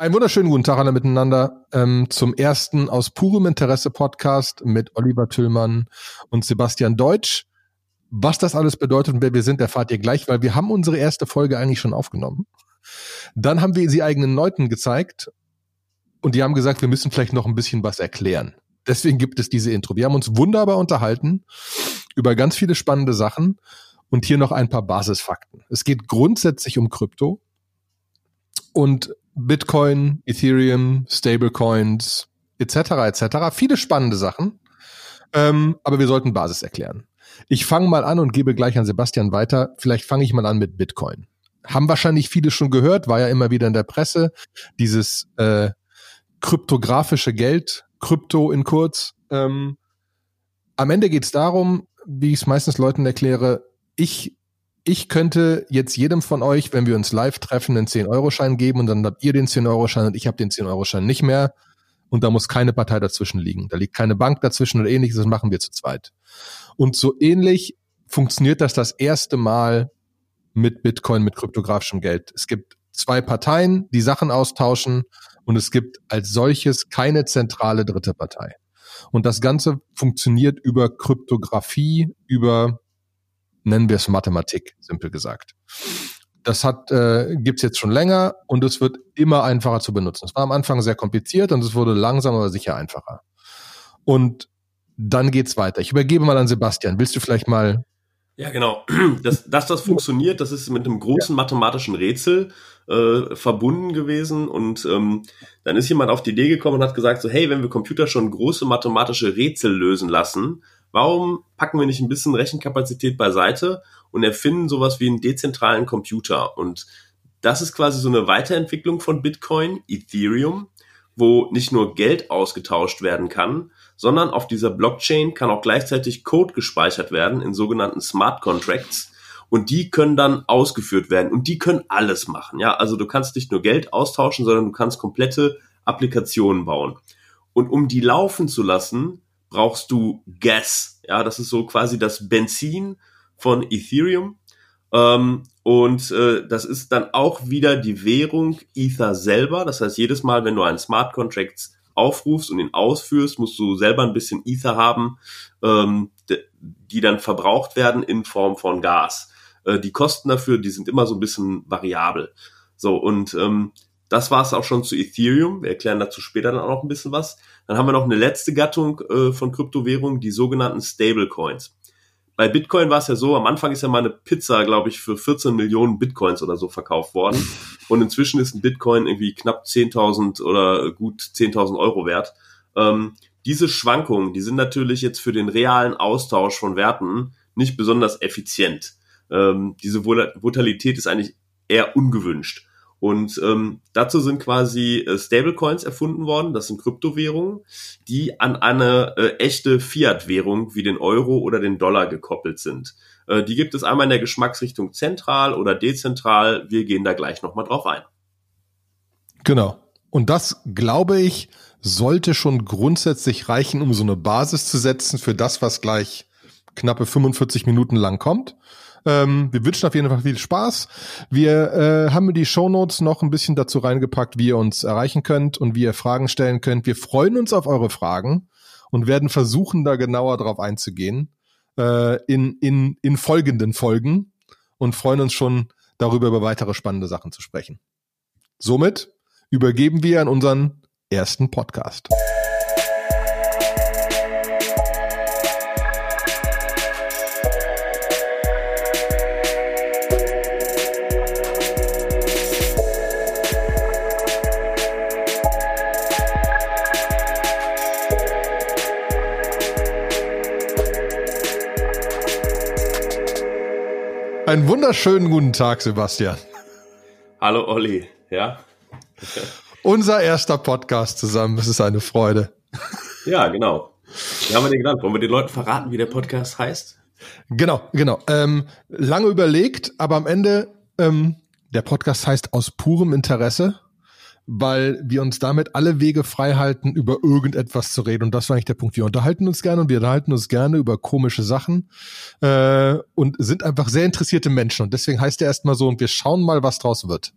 Einen wunderschönen guten Tag alle miteinander ähm, zum ersten aus purem Interesse Podcast mit Oliver Tüllmann und Sebastian Deutsch. Was das alles bedeutet und wer wir sind, erfahrt ihr gleich, weil wir haben unsere erste Folge eigentlich schon aufgenommen. Dann haben wir sie eigenen Leuten gezeigt und die haben gesagt, wir müssen vielleicht noch ein bisschen was erklären. Deswegen gibt es diese Intro. Wir haben uns wunderbar unterhalten über ganz viele spannende Sachen und hier noch ein paar Basisfakten. Es geht grundsätzlich um Krypto und Bitcoin, Ethereum, Stablecoins, etc. etc. Viele spannende Sachen. Ähm, aber wir sollten Basis erklären. Ich fange mal an und gebe gleich an Sebastian weiter. Vielleicht fange ich mal an mit Bitcoin. Haben wahrscheinlich viele schon gehört, war ja immer wieder in der Presse, dieses äh, kryptografische Geld, Krypto in kurz. Ähm, am Ende geht es darum, wie ich es meistens Leuten erkläre, ich ich könnte jetzt jedem von euch, wenn wir uns live treffen, einen 10-Euro-Schein geben und dann habt ihr den 10-Euro-Schein und ich habe den 10-Euro-Schein nicht mehr. Und da muss keine Partei dazwischen liegen. Da liegt keine Bank dazwischen oder ähnliches, das machen wir zu zweit. Und so ähnlich funktioniert das das erste Mal mit Bitcoin, mit kryptografischem Geld. Es gibt zwei Parteien, die Sachen austauschen und es gibt als solches keine zentrale dritte Partei. Und das Ganze funktioniert über Kryptographie, über nennen wir es Mathematik, simpel gesagt. Das hat äh, gibt jetzt schon länger und es wird immer einfacher zu benutzen. Es war am Anfang sehr kompliziert und es wurde langsam aber sicher einfacher. Und dann geht's weiter. Ich übergebe mal an Sebastian. Willst du vielleicht mal ja, genau. Dass, dass das funktioniert, das ist mit einem großen mathematischen Rätsel äh, verbunden gewesen. Und ähm, dann ist jemand auf die Idee gekommen und hat gesagt, so, hey, wenn wir Computer schon große mathematische Rätsel lösen lassen, warum packen wir nicht ein bisschen Rechenkapazität beiseite und erfinden sowas wie einen dezentralen Computer? Und das ist quasi so eine Weiterentwicklung von Bitcoin, Ethereum, wo nicht nur Geld ausgetauscht werden kann, sondern auf dieser Blockchain kann auch gleichzeitig Code gespeichert werden in sogenannten Smart Contracts und die können dann ausgeführt werden und die können alles machen. Ja, also du kannst nicht nur Geld austauschen, sondern du kannst komplette Applikationen bauen. Und um die laufen zu lassen, brauchst du Gas. Ja, das ist so quasi das Benzin von Ethereum. Ähm, und äh, das ist dann auch wieder die Währung Ether selber. Das heißt, jedes Mal, wenn du einen Smart Contract aufrufst und ihn ausführst, musst du selber ein bisschen Ether haben, ähm, die dann verbraucht werden in Form von Gas. Äh, die Kosten dafür, die sind immer so ein bisschen variabel. So, und ähm, das war es auch schon zu Ethereum. Wir erklären dazu später dann auch noch ein bisschen was. Dann haben wir noch eine letzte Gattung äh, von Kryptowährungen, die sogenannten Stablecoins. Bei Bitcoin war es ja so, am Anfang ist ja mal eine Pizza, glaube ich, für 14 Millionen Bitcoins oder so verkauft worden. Und inzwischen ist ein Bitcoin irgendwie knapp 10.000 oder gut 10.000 Euro wert. Ähm, diese Schwankungen, die sind natürlich jetzt für den realen Austausch von Werten nicht besonders effizient. Ähm, diese Volatilität ist eigentlich eher ungewünscht. Und ähm, dazu sind quasi äh, Stablecoins erfunden worden, das sind Kryptowährungen, die an eine äh, echte Fiat-Währung wie den Euro oder den Dollar gekoppelt sind. Äh, die gibt es einmal in der Geschmacksrichtung zentral oder dezentral. Wir gehen da gleich nochmal drauf ein. Genau. Und das, glaube ich, sollte schon grundsätzlich reichen, um so eine Basis zu setzen für das, was gleich knappe 45 Minuten lang kommt. Ähm, wir wünschen auf jeden Fall viel Spaß. Wir äh, haben die Shownotes noch ein bisschen dazu reingepackt, wie ihr uns erreichen könnt und wie ihr Fragen stellen könnt. Wir freuen uns auf eure Fragen und werden versuchen, da genauer drauf einzugehen äh, in, in, in folgenden Folgen und freuen uns schon darüber, über weitere spannende Sachen zu sprechen. Somit übergeben wir an unseren ersten Podcast. Einen wunderschönen guten Tag, Sebastian. Hallo Olli, ja. Unser erster Podcast zusammen, es ist eine Freude. Ja, genau. Wie haben wir den genannt? Wollen wir den Leuten verraten, wie der Podcast heißt? Genau, genau. Ähm, lange überlegt, aber am Ende, ähm, der Podcast heißt aus purem Interesse. Weil wir uns damit alle Wege frei halten, über irgendetwas zu reden. Und das war eigentlich der Punkt. Wir unterhalten uns gerne und wir unterhalten uns gerne über komische Sachen äh, und sind einfach sehr interessierte Menschen. Und deswegen heißt der erstmal so, und wir schauen mal, was draus wird.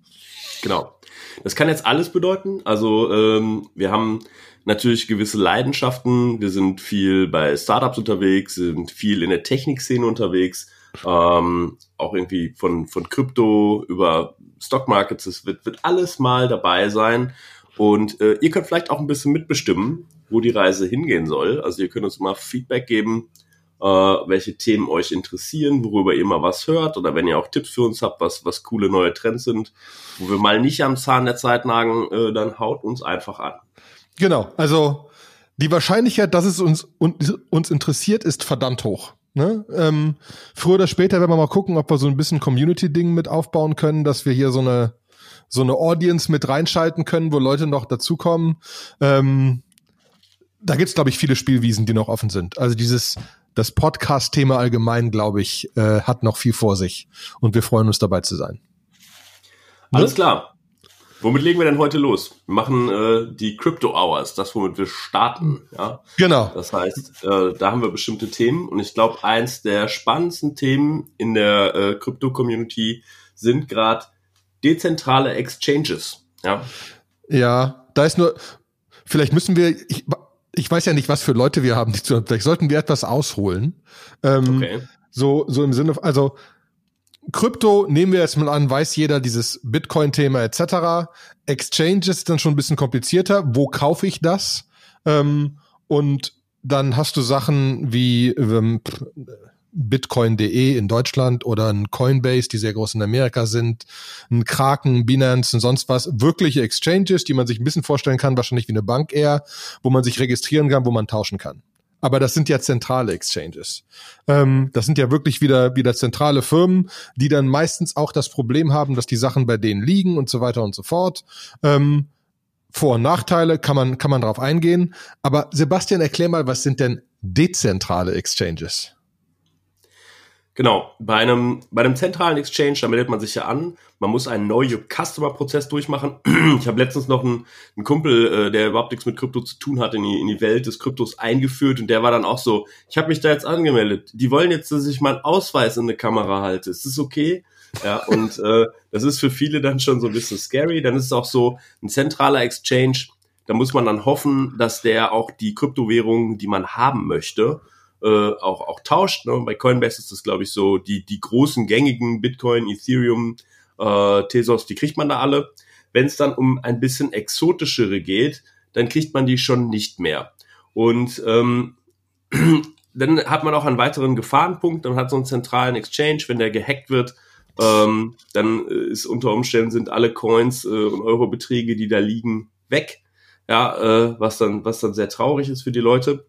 Genau. Das kann jetzt alles bedeuten. Also ähm, wir haben natürlich gewisse Leidenschaften. Wir sind viel bei Startups unterwegs, sind viel in der Technikszene unterwegs, ähm, auch irgendwie von, von Krypto über Stock Markets. Es wird, wird alles mal dabei sein. Und äh, ihr könnt vielleicht auch ein bisschen mitbestimmen, wo die Reise hingehen soll. Also ihr könnt uns mal Feedback geben, äh, welche Themen euch interessieren, worüber ihr mal was hört oder wenn ihr auch Tipps für uns habt, was, was coole neue Trends sind, wo wir mal nicht am Zahn der Zeit nagen, äh, dann haut uns einfach an. Genau, also die Wahrscheinlichkeit, dass es uns, uns interessiert, ist verdammt hoch. Ne? Ähm, früher oder später werden wir mal gucken, ob wir so ein bisschen Community-Ding mit aufbauen können, dass wir hier so eine so eine Audience mit reinschalten können, wo Leute noch dazukommen. Ähm, da gibt's glaube ich, viele Spielwiesen, die noch offen sind. Also dieses das Podcast-Thema allgemein, glaube ich, äh, hat noch viel vor sich. Und wir freuen uns dabei zu sein. Alles klar. Womit legen wir denn heute los? Wir machen äh, die Crypto Hours, das womit wir starten. Ja? Genau. Das heißt, äh, da haben wir bestimmte Themen und ich glaube, eins der spannendsten Themen in der äh, Crypto-Community sind gerade dezentrale Exchanges. Ja? ja, da ist nur, vielleicht müssen wir, ich, ich weiß ja nicht, was für Leute wir haben, die zu, vielleicht sollten wir etwas ausholen. Ähm, okay. So, so im Sinne, also Krypto nehmen wir jetzt mal an, weiß jeder dieses Bitcoin-Thema etc. Exchange ist dann schon ein bisschen komplizierter. Wo kaufe ich das? Ähm, und dann hast du Sachen wie ähm, Bitcoin.de in Deutschland oder ein Coinbase, die sehr groß in Amerika sind, ein Kraken, Binance und sonst was. Wirkliche Exchanges, die man sich ein bisschen vorstellen kann, wahrscheinlich wie eine Bank eher, wo man sich registrieren kann, wo man tauschen kann aber das sind ja zentrale Exchanges. Ähm, das sind ja wirklich wieder, wieder zentrale Firmen, die dann meistens auch das Problem haben, dass die Sachen bei denen liegen und so weiter und so fort. Ähm, Vor- und Nachteile kann man, kann man drauf eingehen. Aber Sebastian, erklär mal, was sind denn dezentrale Exchanges? Genau, bei einem, bei einem zentralen Exchange, da meldet man sich ja an, man muss einen Know-Your-Customer-Prozess durchmachen. Ich habe letztens noch einen, einen Kumpel, äh, der überhaupt nichts mit Krypto zu tun hat, in die, in die Welt des Kryptos eingeführt und der war dann auch so, ich habe mich da jetzt angemeldet, die wollen jetzt, dass ich meinen Ausweis in eine Kamera halte, ist das okay? Ja, und äh, das ist für viele dann schon so ein bisschen scary. Dann ist es auch so, ein zentraler Exchange, da muss man dann hoffen, dass der auch die Kryptowährungen, die man haben möchte, äh, auch, auch tauscht. Ne? Bei Coinbase ist das, glaube ich, so, die, die großen gängigen Bitcoin, Ethereum, äh, Tesos, die kriegt man da alle. Wenn es dann um ein bisschen exotischere geht, dann kriegt man die schon nicht mehr. Und ähm, dann hat man auch einen weiteren Gefahrenpunkt, dann hat so einen zentralen Exchange, wenn der gehackt wird, ähm, dann äh, ist unter Umständen sind alle Coins äh, und Eurobeträge, die da liegen, weg. Ja, äh, was dann, was dann sehr traurig ist für die Leute.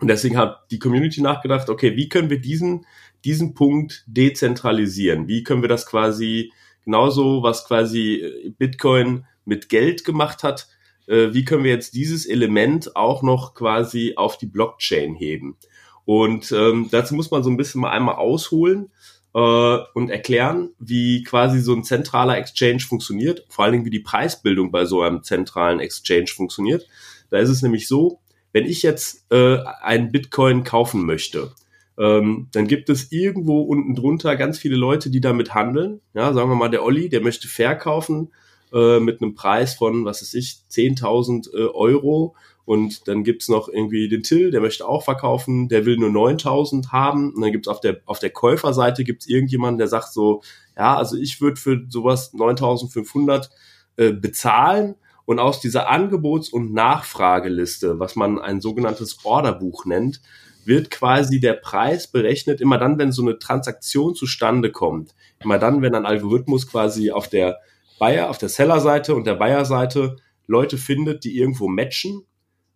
Und deswegen hat die Community nachgedacht, okay, wie können wir diesen, diesen Punkt dezentralisieren? Wie können wir das quasi genauso, was quasi Bitcoin mit Geld gemacht hat, äh, wie können wir jetzt dieses Element auch noch quasi auf die Blockchain heben? Und ähm, dazu muss man so ein bisschen mal einmal ausholen äh, und erklären, wie quasi so ein zentraler Exchange funktioniert, vor allen Dingen wie die Preisbildung bei so einem zentralen Exchange funktioniert. Da ist es nämlich so, wenn ich jetzt äh, einen Bitcoin kaufen möchte, ähm, dann gibt es irgendwo unten drunter ganz viele Leute, die damit handeln. Ja, sagen wir mal, der Olli, der möchte verkaufen äh, mit einem Preis von, was weiß ich, 10.000 äh, Euro. Und dann gibt's noch irgendwie den Till, der möchte auch verkaufen, der will nur 9000 haben. Und dann gibt's auf der, auf der Käuferseite gibt's irgendjemanden, der sagt so, ja, also ich würde für sowas 9500 äh, bezahlen. Und aus dieser Angebots- und Nachfrageliste, was man ein sogenanntes Orderbuch nennt, wird quasi der Preis berechnet, immer dann, wenn so eine Transaktion zustande kommt. Immer dann, wenn ein Algorithmus quasi auf der Buyer, auf der Seller-Seite und der Buyer-Seite Leute findet, die irgendwo matchen,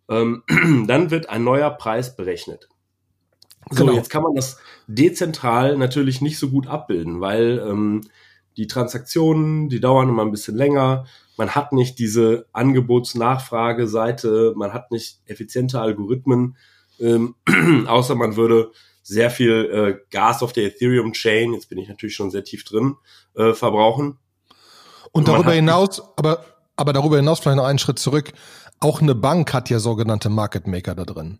ähm, dann wird ein neuer Preis berechnet. So, genau. jetzt kann man das dezentral natürlich nicht so gut abbilden, weil ähm, die Transaktionen, die dauern immer ein bisschen länger. Man hat nicht diese Angebots-Nachfrage-Seite, man hat nicht effiziente Algorithmen, ähm, außer man würde sehr viel äh, Gas auf der Ethereum-Chain, jetzt bin ich natürlich schon sehr tief drin, äh, verbrauchen. Und darüber hinaus, aber aber darüber hinaus vielleicht noch einen Schritt zurück. Auch eine Bank hat ja sogenannte Market Maker da drin.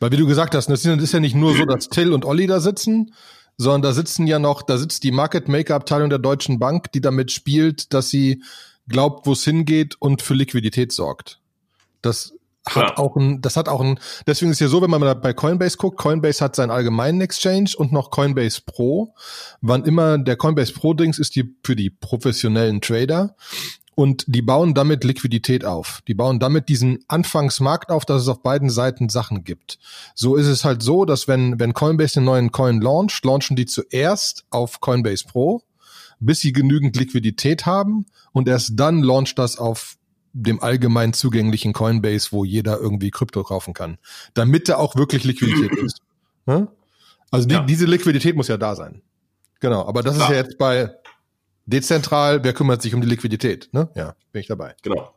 Weil wie du gesagt hast, das ist ja nicht nur so, dass Till und Olli da sitzen, sondern da sitzen ja noch, da sitzt die Market Maker Abteilung der Deutschen Bank, die damit spielt, dass sie glaubt, wo es hingeht und für Liquidität sorgt. Das hat ja. auch ein, das hat auch ein, deswegen ist ja so, wenn man bei Coinbase guckt, Coinbase hat seinen allgemeinen Exchange und noch Coinbase Pro. Wann immer der Coinbase Pro Dings ist die für die professionellen Trader und die bauen damit Liquidität auf. Die bauen damit diesen Anfangsmarkt auf, dass es auf beiden Seiten Sachen gibt. So ist es halt so, dass wenn, wenn Coinbase einen neuen Coin launcht, launchen die zuerst auf Coinbase Pro, bis sie genügend Liquidität haben und erst dann launcht das auf dem allgemein zugänglichen Coinbase, wo jeder irgendwie Krypto kaufen kann. Damit da auch wirklich Liquidität ist. Hm? Also die, ja. diese Liquidität muss ja da sein. Genau, aber das Klar. ist ja jetzt bei Dezentral, wer kümmert sich um die Liquidität? Ne? Ja, bin ich dabei. Genau.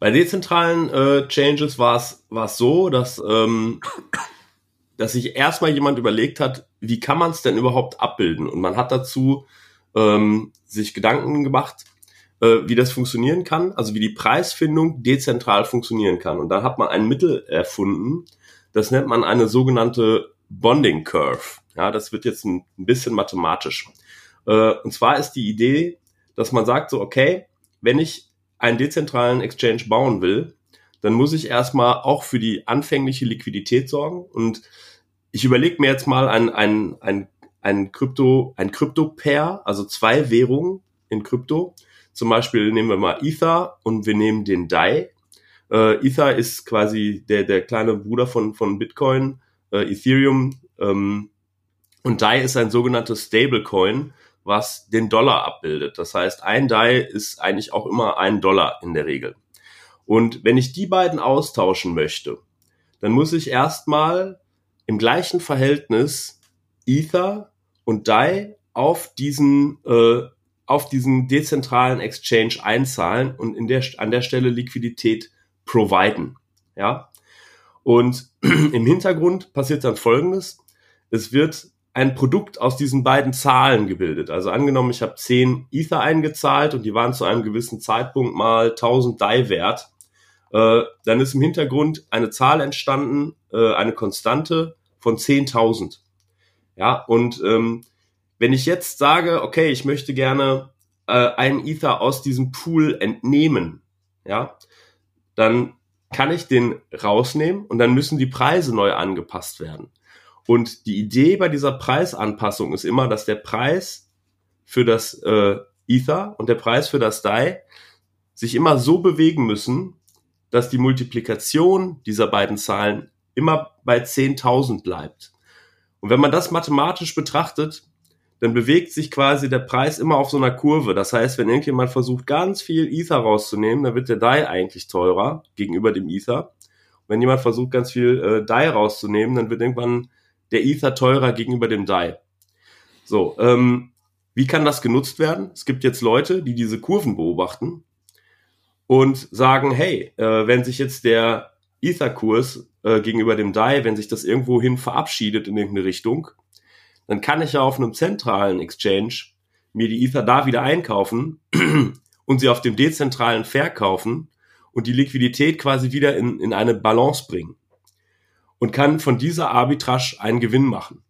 Bei dezentralen äh, Changes war es so, dass, ähm, dass sich erstmal jemand überlegt hat, wie kann man es denn überhaupt abbilden? Und man hat dazu ähm, sich Gedanken gemacht, äh, wie das funktionieren kann, also wie die Preisfindung dezentral funktionieren kann. Und dann hat man ein Mittel erfunden, das nennt man eine sogenannte Bonding Curve. Ja, das wird jetzt ein, bisschen mathematisch. Äh, und zwar ist die Idee, dass man sagt so, okay, wenn ich einen dezentralen Exchange bauen will, dann muss ich erstmal auch für die anfängliche Liquidität sorgen. Und ich überlege mir jetzt mal ein, ein, ein, ein Krypto, ein Krypto-Pair, also zwei Währungen in Krypto. Zum Beispiel nehmen wir mal Ether und wir nehmen den DAI. Äh, Ether ist quasi der, der kleine Bruder von, von Bitcoin, äh, Ethereum. Ähm, und DAI ist ein sogenanntes Stablecoin, was den Dollar abbildet. Das heißt, ein DAI ist eigentlich auch immer ein Dollar in der Regel. Und wenn ich die beiden austauschen möchte, dann muss ich erstmal im gleichen Verhältnis Ether und DAI auf diesen äh, auf diesen dezentralen Exchange einzahlen und in der, an der Stelle Liquidität providen. Ja. Und im Hintergrund passiert dann Folgendes. Es wird ein Produkt aus diesen beiden Zahlen gebildet. Also angenommen, ich habe 10 Ether eingezahlt und die waren zu einem gewissen Zeitpunkt mal 1000 DAI wert. Äh, dann ist im Hintergrund eine Zahl entstanden, äh, eine Konstante von 10.000. Ja, und ähm, wenn ich jetzt sage, okay, ich möchte gerne äh, einen Ether aus diesem Pool entnehmen, ja, dann kann ich den rausnehmen und dann müssen die Preise neu angepasst werden. Und die Idee bei dieser Preisanpassung ist immer, dass der Preis für das äh, Ether und der Preis für das DAI sich immer so bewegen müssen, dass die Multiplikation dieser beiden Zahlen immer bei 10.000 bleibt. Und wenn man das mathematisch betrachtet, dann bewegt sich quasi der Preis immer auf so einer Kurve. Das heißt, wenn irgendjemand versucht, ganz viel Ether rauszunehmen, dann wird der DAI eigentlich teurer gegenüber dem Ether. Und wenn jemand versucht, ganz viel äh, DAI rauszunehmen, dann wird irgendwann der Ether teurer gegenüber dem DAI. So, ähm, wie kann das genutzt werden? Es gibt jetzt Leute, die diese Kurven beobachten und sagen, hey, äh, wenn sich jetzt der Ether-Kurs äh, gegenüber dem DAI, wenn sich das irgendwohin verabschiedet in irgendeine Richtung, dann kann ich ja auf einem zentralen Exchange mir die Ether da wieder einkaufen und sie auf dem dezentralen verkaufen und die Liquidität quasi wieder in, in eine Balance bringen und kann von dieser Arbitrage einen Gewinn machen.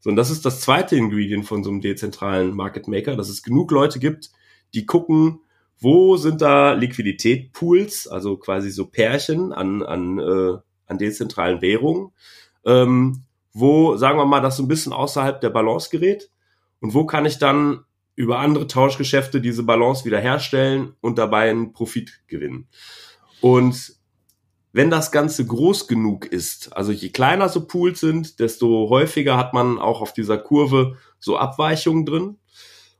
So, und das ist das zweite Ingredient von so einem dezentralen Market Maker, dass es genug Leute gibt, die gucken, wo sind da Liquiditätpools, also quasi so Pärchen an, an, äh, an dezentralen Währungen, ähm, wo, sagen wir mal, das so ein bisschen außerhalb der Balance gerät und wo kann ich dann über andere Tauschgeschäfte diese Balance wiederherstellen und dabei einen Profit gewinnen. Und wenn das Ganze groß genug ist, also je kleiner so Pools sind, desto häufiger hat man auch auf dieser Kurve so Abweichungen drin.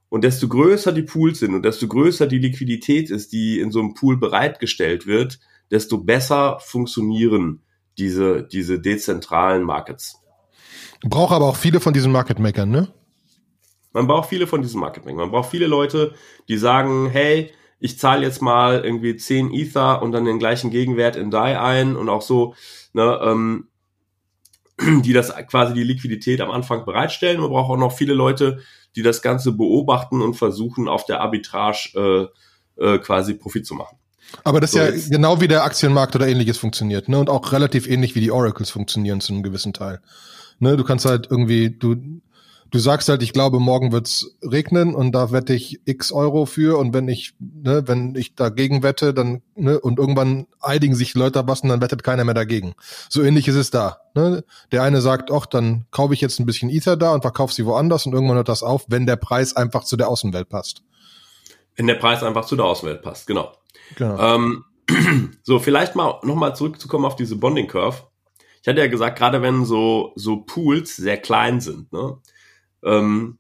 Und desto größer die Pools sind und desto größer die Liquidität ist, die in so einem Pool bereitgestellt wird, desto besser funktionieren diese, diese dezentralen Markets. Braucht aber auch viele von diesen Market Makern, ne? Man braucht viele von diesen Market Makern. Man braucht viele Leute, die sagen, hey, ich zahle jetzt mal irgendwie 10 Ether und dann den gleichen Gegenwert in DAI ein und auch so, ne, ähm, die das quasi die Liquidität am Anfang bereitstellen. Man braucht auch noch viele Leute, die das Ganze beobachten und versuchen, auf der Arbitrage äh, äh, quasi Profit zu machen. Aber das ist so ja jetzt. genau wie der Aktienmarkt oder ähnliches funktioniert, ne? Und auch relativ ähnlich wie die Oracles funktionieren zu einem gewissen Teil. Ne, du kannst halt irgendwie, du, du sagst halt, ich glaube, morgen wird's regnen und da wette ich x Euro für und wenn ich, ne, wenn ich dagegen wette, dann, ne, und irgendwann einigen sich Leute was und dann wettet keiner mehr dagegen. So ähnlich ist es da. Ne? Der eine sagt, ach, dann kaufe ich jetzt ein bisschen Ether da und verkaufe sie woanders und irgendwann hört das auf, wenn der Preis einfach zu der Außenwelt passt. Wenn der Preis einfach zu der Außenwelt passt, genau. Genau. Ähm, so, vielleicht mal nochmal zurückzukommen auf diese Bonding Curve. Ich hatte ja gesagt, gerade wenn so, so Pools sehr klein sind, ne, ähm,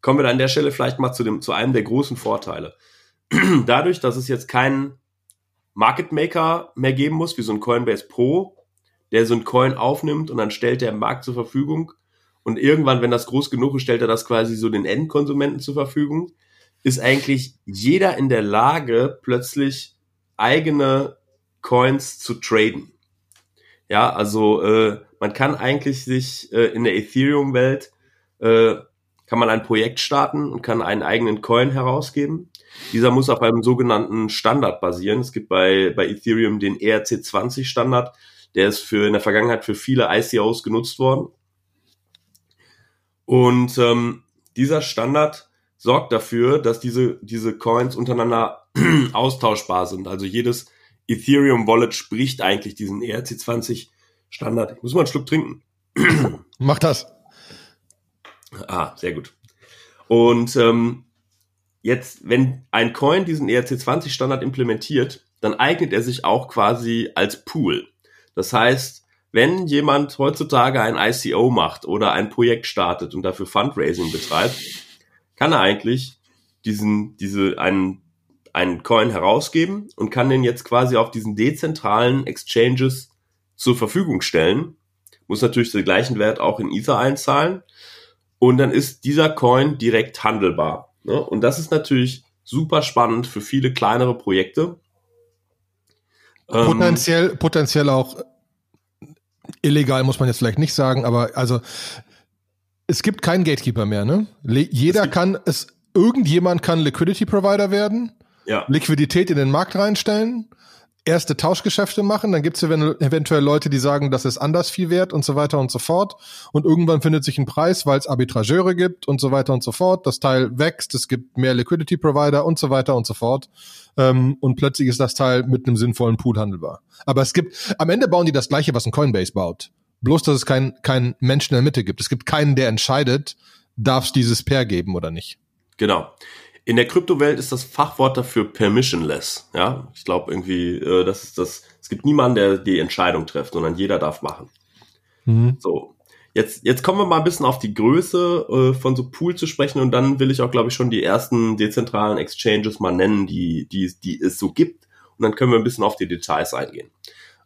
kommen wir da an der Stelle vielleicht mal zu, dem, zu einem der großen Vorteile. Dadurch, dass es jetzt keinen Market Maker mehr geben muss, wie so ein Coinbase Pro, der so ein Coin aufnimmt und dann stellt der im Markt zur Verfügung. Und irgendwann, wenn das groß genug ist, stellt er das quasi so den Endkonsumenten zur Verfügung, ist eigentlich jeder in der Lage, plötzlich eigene Coins zu traden. Ja, also äh, man kann eigentlich sich äh, in der Ethereum-Welt äh, kann man ein Projekt starten und kann einen eigenen Coin herausgeben. Dieser muss auf einem sogenannten Standard basieren. Es gibt bei, bei Ethereum den ERC20 Standard. Der ist für in der Vergangenheit für viele ICOs genutzt worden. Und ähm, dieser Standard sorgt dafür, dass diese, diese Coins untereinander austauschbar sind. Also jedes Ethereum Wallet spricht eigentlich diesen ERC20 Standard. Ich muss mal einen Schluck trinken. Mach das. Ah, sehr gut. Und ähm, jetzt, wenn ein Coin diesen ERC20-Standard implementiert, dann eignet er sich auch quasi als Pool. Das heißt, wenn jemand heutzutage ein ICO macht oder ein Projekt startet und dafür Fundraising betreibt, kann er eigentlich diesen, diese, einen, einen Coin herausgeben und kann den jetzt quasi auf diesen dezentralen Exchanges zur Verfügung stellen. Muss natürlich den gleichen Wert auch in Ether einzahlen und dann ist dieser Coin direkt handelbar. Ne? Und das ist natürlich super spannend für viele kleinere Projekte. Ähm, potenziell, ähm, potenziell auch illegal, muss man jetzt vielleicht nicht sagen, aber also es gibt keinen Gatekeeper mehr, ne? Jeder kann es, irgendjemand kann Liquidity Provider werden, ja. Liquidität in den Markt reinstellen erste Tauschgeschäfte machen, dann gibt es eventuell Leute, die sagen, das ist anders viel wert und so weiter und so fort. Und irgendwann findet sich ein Preis, weil es Arbitrageure gibt und so weiter und so fort. Das Teil wächst, es gibt mehr Liquidity Provider und so weiter und so fort. Ähm, und plötzlich ist das Teil mit einem sinnvollen Pool handelbar. Aber es gibt, am Ende bauen die das gleiche, was ein Coinbase baut. Bloß, dass es keinen kein Menschen in der Mitte gibt. Es gibt keinen, der entscheidet, darf es dieses Pair geben oder nicht. Genau. In der Kryptowelt ist das Fachwort dafür permissionless. Ja, ich glaube irgendwie, äh, das ist das. Es gibt niemanden, der die Entscheidung trifft, sondern jeder darf machen. Mhm. So, jetzt jetzt kommen wir mal ein bisschen auf die Größe äh, von so Pool zu sprechen und dann will ich auch, glaube ich, schon die ersten dezentralen Exchanges mal nennen, die die die es so gibt. Und dann können wir ein bisschen auf die Details eingehen.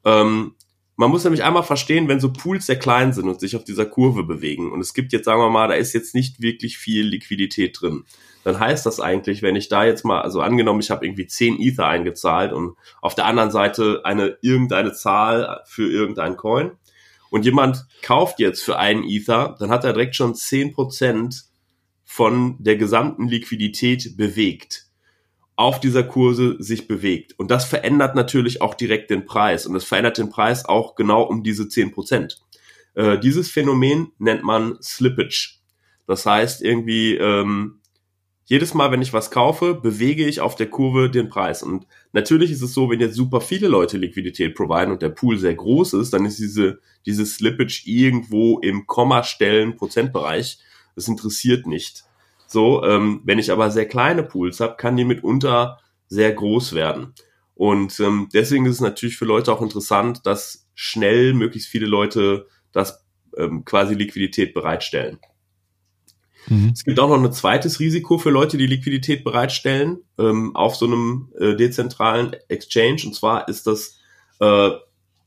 Ähm, man muss nämlich einmal verstehen, wenn so Pools sehr klein sind und sich auf dieser Kurve bewegen und es gibt jetzt, sagen wir mal, da ist jetzt nicht wirklich viel Liquidität drin dann heißt das eigentlich, wenn ich da jetzt mal, also angenommen, ich habe irgendwie 10 Ether eingezahlt und auf der anderen Seite eine irgendeine Zahl für irgendein Coin und jemand kauft jetzt für einen Ether, dann hat er direkt schon 10% von der gesamten Liquidität bewegt auf dieser Kurse sich bewegt. Und das verändert natürlich auch direkt den Preis. Und es verändert den Preis auch genau um diese 10%. Äh, dieses Phänomen nennt man Slippage. Das heißt irgendwie, ähm, jedes Mal, wenn ich was kaufe, bewege ich auf der Kurve den Preis. Und natürlich ist es so, wenn jetzt super viele Leute Liquidität providen und der Pool sehr groß ist, dann ist diese, diese Slippage irgendwo im Kommastellen Prozentbereich. Das interessiert nicht. So, ähm, wenn ich aber sehr kleine Pools habe, kann die mitunter sehr groß werden. Und ähm, deswegen ist es natürlich für Leute auch interessant, dass schnell möglichst viele Leute das ähm, quasi Liquidität bereitstellen. Mhm. Es gibt auch noch ein zweites Risiko für Leute, die Liquidität bereitstellen ähm, auf so einem äh, dezentralen Exchange. Und zwar ist das äh,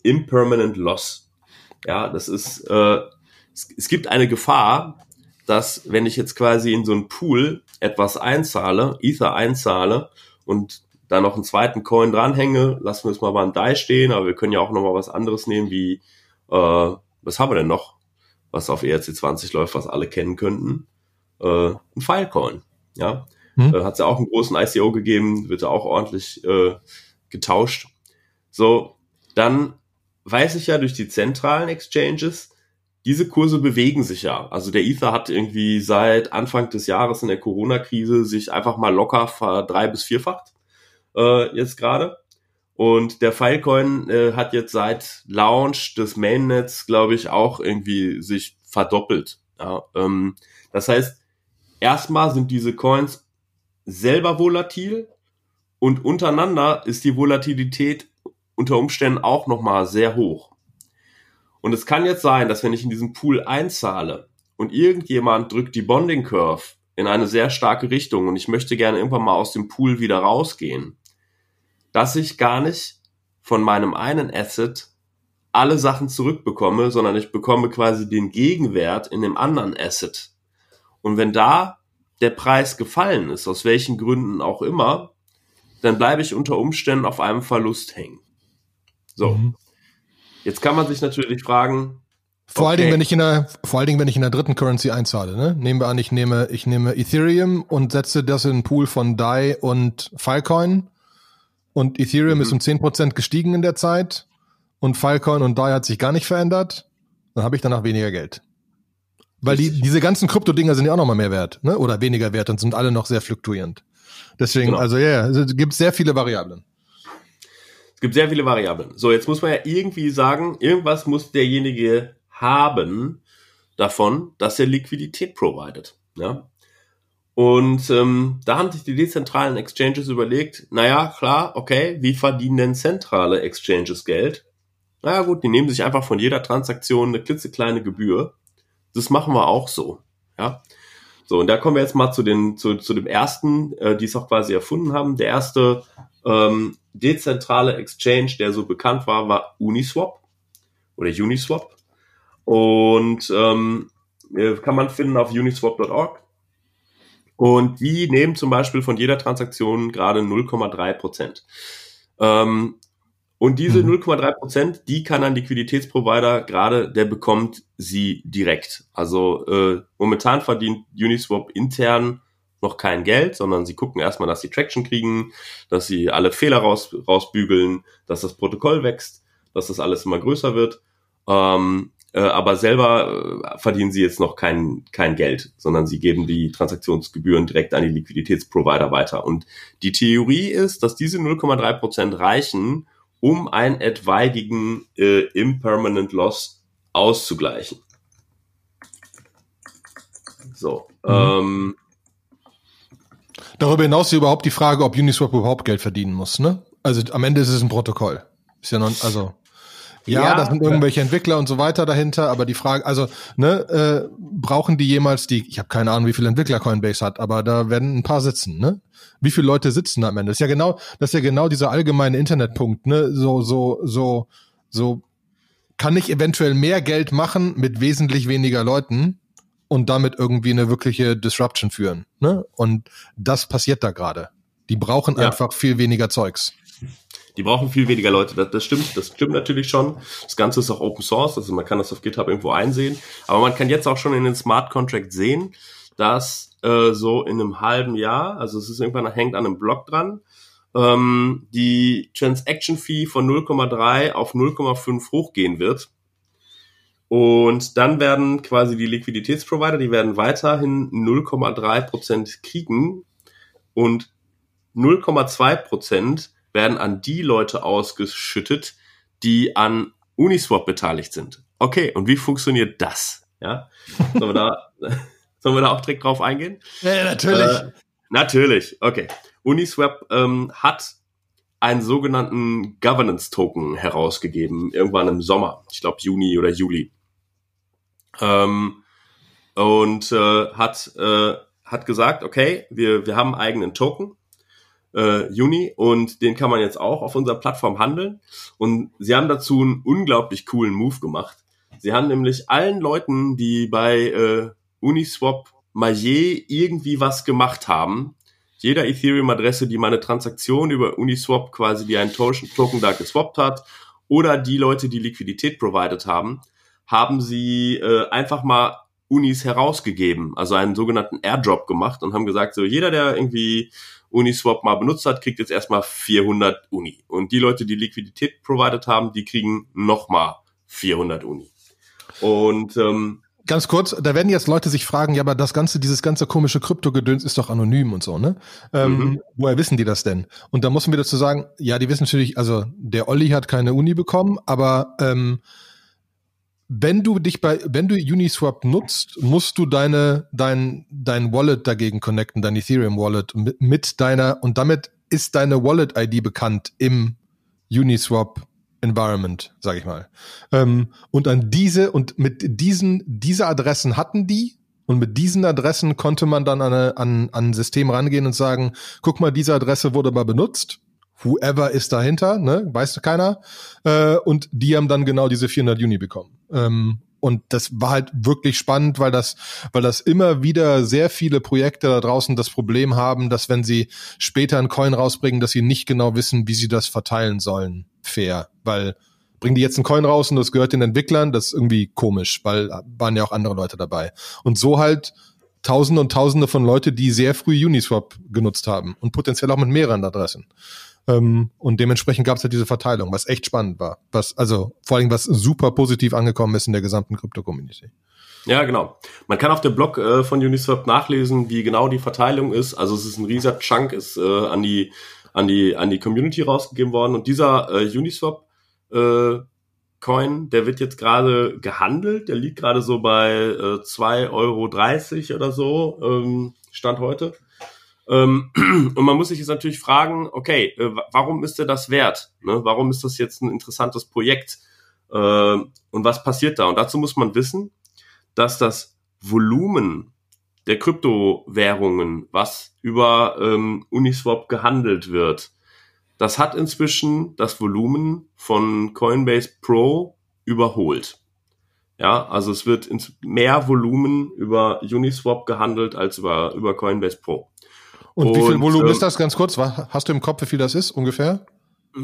Impermanent Loss. Ja, das ist, äh, es, es gibt eine Gefahr, dass wenn ich jetzt quasi in so einen Pool etwas einzahle, Ether einzahle und da noch einen zweiten Coin dranhänge, lassen wir es mal beim DAI stehen, aber wir können ja auch noch mal was anderes nehmen, wie, äh, was haben wir denn noch, was auf ERC20 läuft, was alle kennen könnten äh, ein Filecoin. Ja, hm. äh, hat es ja auch einen großen ICO gegeben, wird ja auch ordentlich äh, getauscht. So, dann weiß ich ja durch die zentralen Exchanges, diese Kurse bewegen sich ja. Also der Ether hat irgendwie seit Anfang des Jahres in der Corona-Krise sich einfach mal locker drei bis vierfacht äh, jetzt gerade. Und der Filecoin äh, hat jetzt seit Launch des Mainnets, glaube ich, auch irgendwie sich verdoppelt. Ja, ähm, das heißt, erstmal sind diese Coins selber volatil und untereinander ist die Volatilität unter Umständen auch nochmal sehr hoch. Und es kann jetzt sein, dass wenn ich in diesen Pool einzahle und irgendjemand drückt die Bonding Curve in eine sehr starke Richtung und ich möchte gerne irgendwann mal aus dem Pool wieder rausgehen, dass ich gar nicht von meinem einen Asset alle Sachen zurückbekomme, sondern ich bekomme quasi den Gegenwert in dem anderen Asset. Und wenn da der Preis gefallen ist, aus welchen Gründen auch immer, dann bleibe ich unter Umständen auf einem Verlust hängen. So. Mhm. Jetzt kann man sich natürlich fragen. Vor okay. allen Dingen, wenn ich in der, vor allen Dingen, wenn ich in der dritten Currency einzahle, ne? Nehmen wir an, ich nehme, ich nehme Ethereum und setze das in einen Pool von DAI und Filecoin. Und Ethereum mhm. ist um zehn Prozent gestiegen in der Zeit und Filecoin und DAI hat sich gar nicht verändert. Dann habe ich danach weniger Geld. Weil die, diese ganzen Krypto-Dinger sind ja auch noch mal mehr wert, ne? Oder weniger wert und sind alle noch sehr fluktuierend. Deswegen, genau. also ja, yeah, es gibt sehr viele Variablen. Gibt sehr viele Variablen. So, jetzt muss man ja irgendwie sagen, irgendwas muss derjenige haben davon, dass er Liquidität providet. Ja? Und ähm, da haben sich die dezentralen Exchanges überlegt, naja, klar, okay, wie verdienen denn zentrale Exchanges Geld? Naja gut, die nehmen sich einfach von jeder Transaktion eine klitzekleine Gebühr. Das machen wir auch so. Ja. So, und da kommen wir jetzt mal zu, den, zu, zu dem ersten, äh, die es auch quasi erfunden haben. Der erste ähm, dezentrale Exchange, der so bekannt war, war Uniswap oder Uniswap. Und ähm, äh, kann man finden auf uniswap.org. Und die nehmen zum Beispiel von jeder Transaktion gerade 0,3 Prozent. Ähm, und diese mhm. 0,3 Prozent, die kann ein Liquiditätsprovider gerade, der bekommt sie direkt. Also äh, momentan verdient Uniswap intern noch kein Geld, sondern sie gucken erstmal, dass sie Traction kriegen, dass sie alle Fehler raus, rausbügeln, dass das Protokoll wächst, dass das alles immer größer wird. Ähm, äh, aber selber äh, verdienen sie jetzt noch kein, kein Geld, sondern sie geben die Transaktionsgebühren direkt an die Liquiditätsprovider weiter. Und die Theorie ist, dass diese 0,3 Prozent reichen, um einen etwaigen äh, Impermanent Loss auszugleichen. So. Mhm. Ähm, Darüber hinaus ist überhaupt die Frage, ob Uniswap überhaupt Geld verdienen muss, ne? Also am Ende ist es ein Protokoll. Ist ja noch, also ja, ja da sind irgendwelche Entwickler und so weiter dahinter, aber die Frage, also ne, äh, brauchen die jemals die, ich habe keine Ahnung, wie viele Entwickler Coinbase hat, aber da werden ein paar sitzen, ne? Wie viele Leute sitzen da am Ende? Das ist ja genau, das ist ja genau dieser allgemeine Internetpunkt, ne? So, so, so, so kann ich eventuell mehr Geld machen mit wesentlich weniger Leuten und damit irgendwie eine wirkliche Disruption führen. Ne? Und das passiert da gerade. Die brauchen ja. einfach viel weniger Zeugs. Die brauchen viel weniger Leute. Das, das, stimmt, das stimmt natürlich schon. Das Ganze ist auch Open Source, also man kann das auf GitHub irgendwo einsehen. Aber man kann jetzt auch schon in den Smart Contract sehen, dass äh, so in einem halben Jahr, also es ist irgendwann hängt an einem Block dran, ähm, die Transaction Fee von 0,3 auf 0,5 hochgehen wird. Und dann werden quasi die Liquiditätsprovider, die werden weiterhin 0,3 Prozent kriegen und 0,2 Prozent werden an die Leute ausgeschüttet, die an Uniswap beteiligt sind. Okay, und wie funktioniert das? Ja, sollen wir da, sollen wir da auch direkt drauf eingehen? Ja, natürlich. Äh, natürlich, okay. Uniswap ähm, hat einen sogenannten Governance Token herausgegeben, irgendwann im Sommer, ich glaube Juni oder Juli. Ähm, und äh, hat, äh, hat gesagt, okay, wir, wir haben einen eigenen Token, äh, Uni, und den kann man jetzt auch auf unserer Plattform handeln. Und sie haben dazu einen unglaublich coolen Move gemacht. Sie haben nämlich allen Leuten, die bei äh, Uniswap mal je irgendwie was gemacht haben, jeder Ethereum-Adresse, die meine Transaktion über Uniswap quasi, die einen Token da geswappt hat, oder die Leute, die Liquidität provided haben, haben sie äh, einfach mal Unis herausgegeben, also einen sogenannten Airdrop gemacht und haben gesagt, so jeder, der irgendwie Uniswap mal benutzt hat, kriegt jetzt erstmal 400 Uni. Und die Leute, die Liquidität provided haben, die kriegen nochmal 400 Uni. Und ähm, Ganz kurz, da werden jetzt Leute sich fragen, ja, aber das ganze, dieses ganze komische Kryptogedöns ist doch anonym und so, ne? Ähm, mhm. Woher wissen die das denn? Und da muss man wieder zu sagen, ja, die wissen natürlich, also der Olli hat keine Uni bekommen, aber ähm, wenn du dich bei, wenn du Uniswap nutzt, musst du deine, dein, dein Wallet dagegen connecten, dein Ethereum Wallet mit, mit deiner, und damit ist deine Wallet ID bekannt im Uniswap Environment, sage ich mal. Ähm, und an diese und mit diesen diese Adressen hatten die und mit diesen Adressen konnte man dann an, an, an ein System rangehen und sagen, guck mal, diese Adresse wurde mal benutzt. Whoever ist dahinter, ne, weißt du keiner. Äh, und die haben dann genau diese 400 Juni bekommen. Ähm, und das war halt wirklich spannend, weil das, weil das immer wieder sehr viele Projekte da draußen das Problem haben, dass wenn sie später einen Coin rausbringen, dass sie nicht genau wissen, wie sie das verteilen sollen. Fair. Weil bringen die jetzt einen Coin raus und das gehört den Entwicklern, das ist irgendwie komisch, weil waren ja auch andere Leute dabei. Und so halt Tausende und Tausende von Leute, die sehr früh Uniswap genutzt haben und potenziell auch mit mehreren Adressen. Ähm, und dementsprechend gab es halt diese Verteilung, was echt spannend war. Was, also vor allem, was super positiv angekommen ist in der gesamten Krypto-Community. Ja, genau. Man kann auf dem Blog äh, von Uniswap nachlesen, wie genau die Verteilung ist. Also es ist ein riesiger Chunk, ist äh, an die an die an die Community rausgegeben worden und dieser äh, Uniswap äh, Coin, der wird jetzt gerade gehandelt. Der liegt gerade so bei äh, 2,30 Euro oder so ähm, stand heute. Ähm, und man muss sich jetzt natürlich fragen, okay, äh, warum ist der das wert? Ne? Warum ist das jetzt ein interessantes Projekt? Äh, und was passiert da? Und dazu muss man wissen, dass das Volumen der Kryptowährungen, was über ähm, Uniswap gehandelt wird, das hat inzwischen das Volumen von Coinbase Pro überholt. Ja, also es wird mehr Volumen über Uniswap gehandelt als über, über Coinbase Pro. Und, und wie viel Volumen ähm, ist das ganz kurz? Hast du im Kopf, wie viel das ist ungefähr?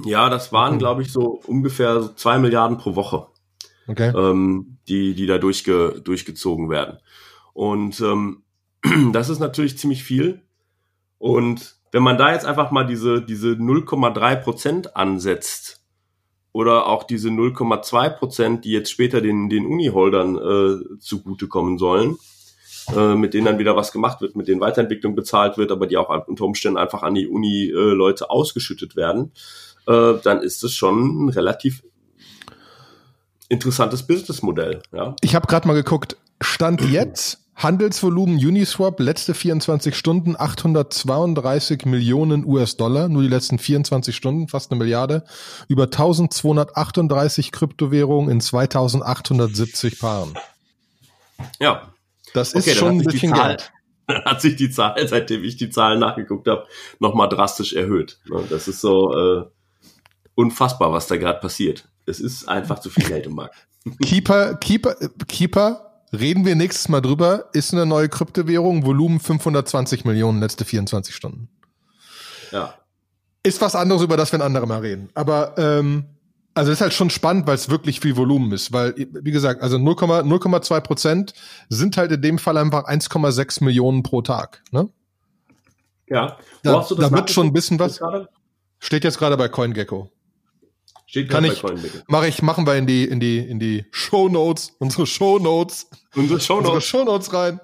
Ja, das waren, glaube ich, so ungefähr zwei Milliarden pro Woche, okay. ähm, die, die da durchge, durchgezogen werden. Und ähm, das ist natürlich ziemlich viel. Und wenn man da jetzt einfach mal diese, diese 0,3 Prozent ansetzt oder auch diese 0,2 Prozent, die jetzt später den, den Uni-Holdern äh, zugutekommen sollen, äh, mit denen dann wieder was gemacht wird, mit denen Weiterentwicklung bezahlt wird, aber die auch unter Umständen einfach an die Uni-Leute ausgeschüttet werden, äh, dann ist es schon ein relativ interessantes Businessmodell. Ja? Ich habe gerade mal geguckt, Stand jetzt Handelsvolumen Uniswap letzte 24 Stunden 832 Millionen US-Dollar, nur die letzten 24 Stunden, fast eine Milliarde, über 1238 Kryptowährungen in 2870 Paaren. Ja, das ist okay, schon ein bisschen Zahl, Geld. hat sich die Zahl, seitdem ich die Zahlen nachgeguckt habe, nochmal drastisch erhöht. Ne, das ist so äh, unfassbar, was da gerade passiert. Es ist einfach zu viel Geld im Markt. Keeper, Keeper, Keeper, reden wir nächstes Mal drüber, ist eine neue Kryptowährung, Volumen 520 Millionen letzte 24 Stunden. Ja. Ist was anderes, über das wir ein anderes Mal reden. Aber ähm, also ist halt schon spannend, weil es wirklich viel Volumen ist, weil, wie gesagt, also 0,2 Prozent sind halt in dem Fall einfach 1,6 Millionen pro Tag. Ne? Ja. Wo da, da wird schon ein bisschen was. Steht jetzt gerade bei CoinGecko. Steht Kann ich, mache ich, machen wir in die, in die, in die Show Notes, unsere Show Notes. Unsere Show Notes. Unsere Show Notes rein.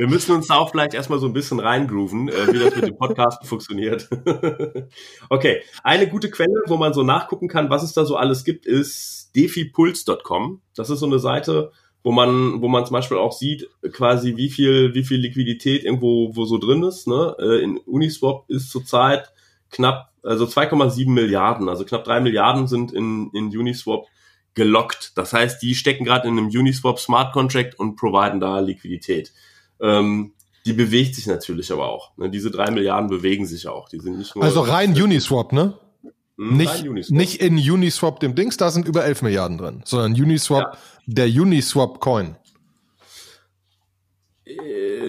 Wir müssen uns da auch vielleicht erstmal so ein bisschen reingrooven, äh, wie das mit dem Podcast funktioniert. okay. Eine gute Quelle, wo man so nachgucken kann, was es da so alles gibt, ist defipuls.com. Das ist so eine Seite, wo man, wo man zum Beispiel auch sieht, quasi wie viel, wie viel Liquidität irgendwo, wo so drin ist, ne? Äh, in Uniswap ist zurzeit knapp, also 2,7 Milliarden, also knapp drei Milliarden sind in, in Uniswap gelockt. Das heißt, die stecken gerade in einem Uniswap Smart Contract und providen da Liquidität. Ähm, die bewegt sich natürlich aber auch. Ne? Diese drei Milliarden bewegen sich auch. Die sind nicht nur also rein Uniswap, ne? Hm, nicht, Uniswap. nicht in Uniswap dem Dings, da sind über 11 Milliarden drin, sondern Uniswap, ja. der Uniswap Coin. Äh,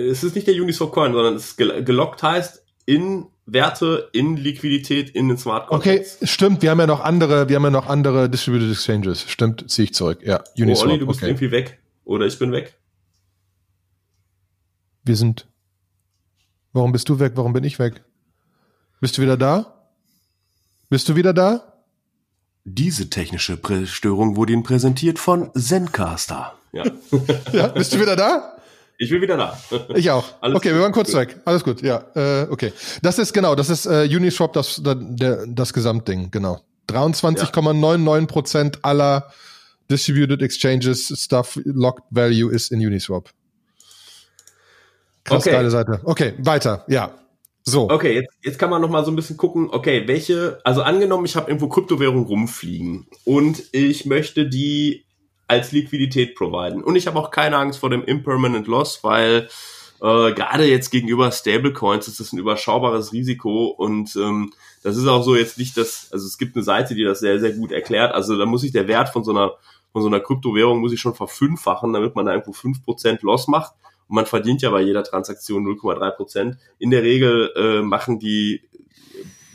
es ist nicht der Uniswap Coin, sondern es ist gelockt heißt in Werte, in Liquidität, in den Smart Contracts. Okay, stimmt. Wir haben ja noch andere, wir haben ja noch andere Distributed Exchanges. Stimmt, ziehe ich zurück. Ja, Uniswap. Oh, Olli, du bist okay. irgendwie weg. Oder ich bin weg. Wir sind. Warum bist du weg? Warum bin ich weg? Bist du wieder da? Bist du wieder da? Diese technische Störung wurde Ihnen präsentiert von Zencaster. Ja. ja, bist du wieder da? Ich bin wieder da. Ich auch. Alles okay, wir waren kurz weg. Alles gut, ja. Äh, okay. Das ist genau, das ist äh, Uniswap, das, das, das Gesamtding, genau. 23,99 Prozent aller Distributed Exchanges Stuff Locked Value ist in Uniswap. Krass okay. geile Seite. Okay, weiter, ja. So. Okay, jetzt, jetzt kann man noch mal so ein bisschen gucken, okay, welche, also angenommen, ich habe irgendwo Kryptowährung rumfliegen und ich möchte die als Liquidität providen. Und ich habe auch keine Angst vor dem Impermanent Loss, weil äh, gerade jetzt gegenüber Stablecoins ist das ein überschaubares Risiko und ähm, das ist auch so jetzt nicht das, also es gibt eine Seite, die das sehr, sehr gut erklärt. Also da muss sich der Wert von so einer von so einer Kryptowährung muss ich schon verfünffachen, damit man da irgendwo fünf Prozent Loss macht. Und man verdient ja bei jeder Transaktion 0,3%. Prozent. In der Regel äh, machen die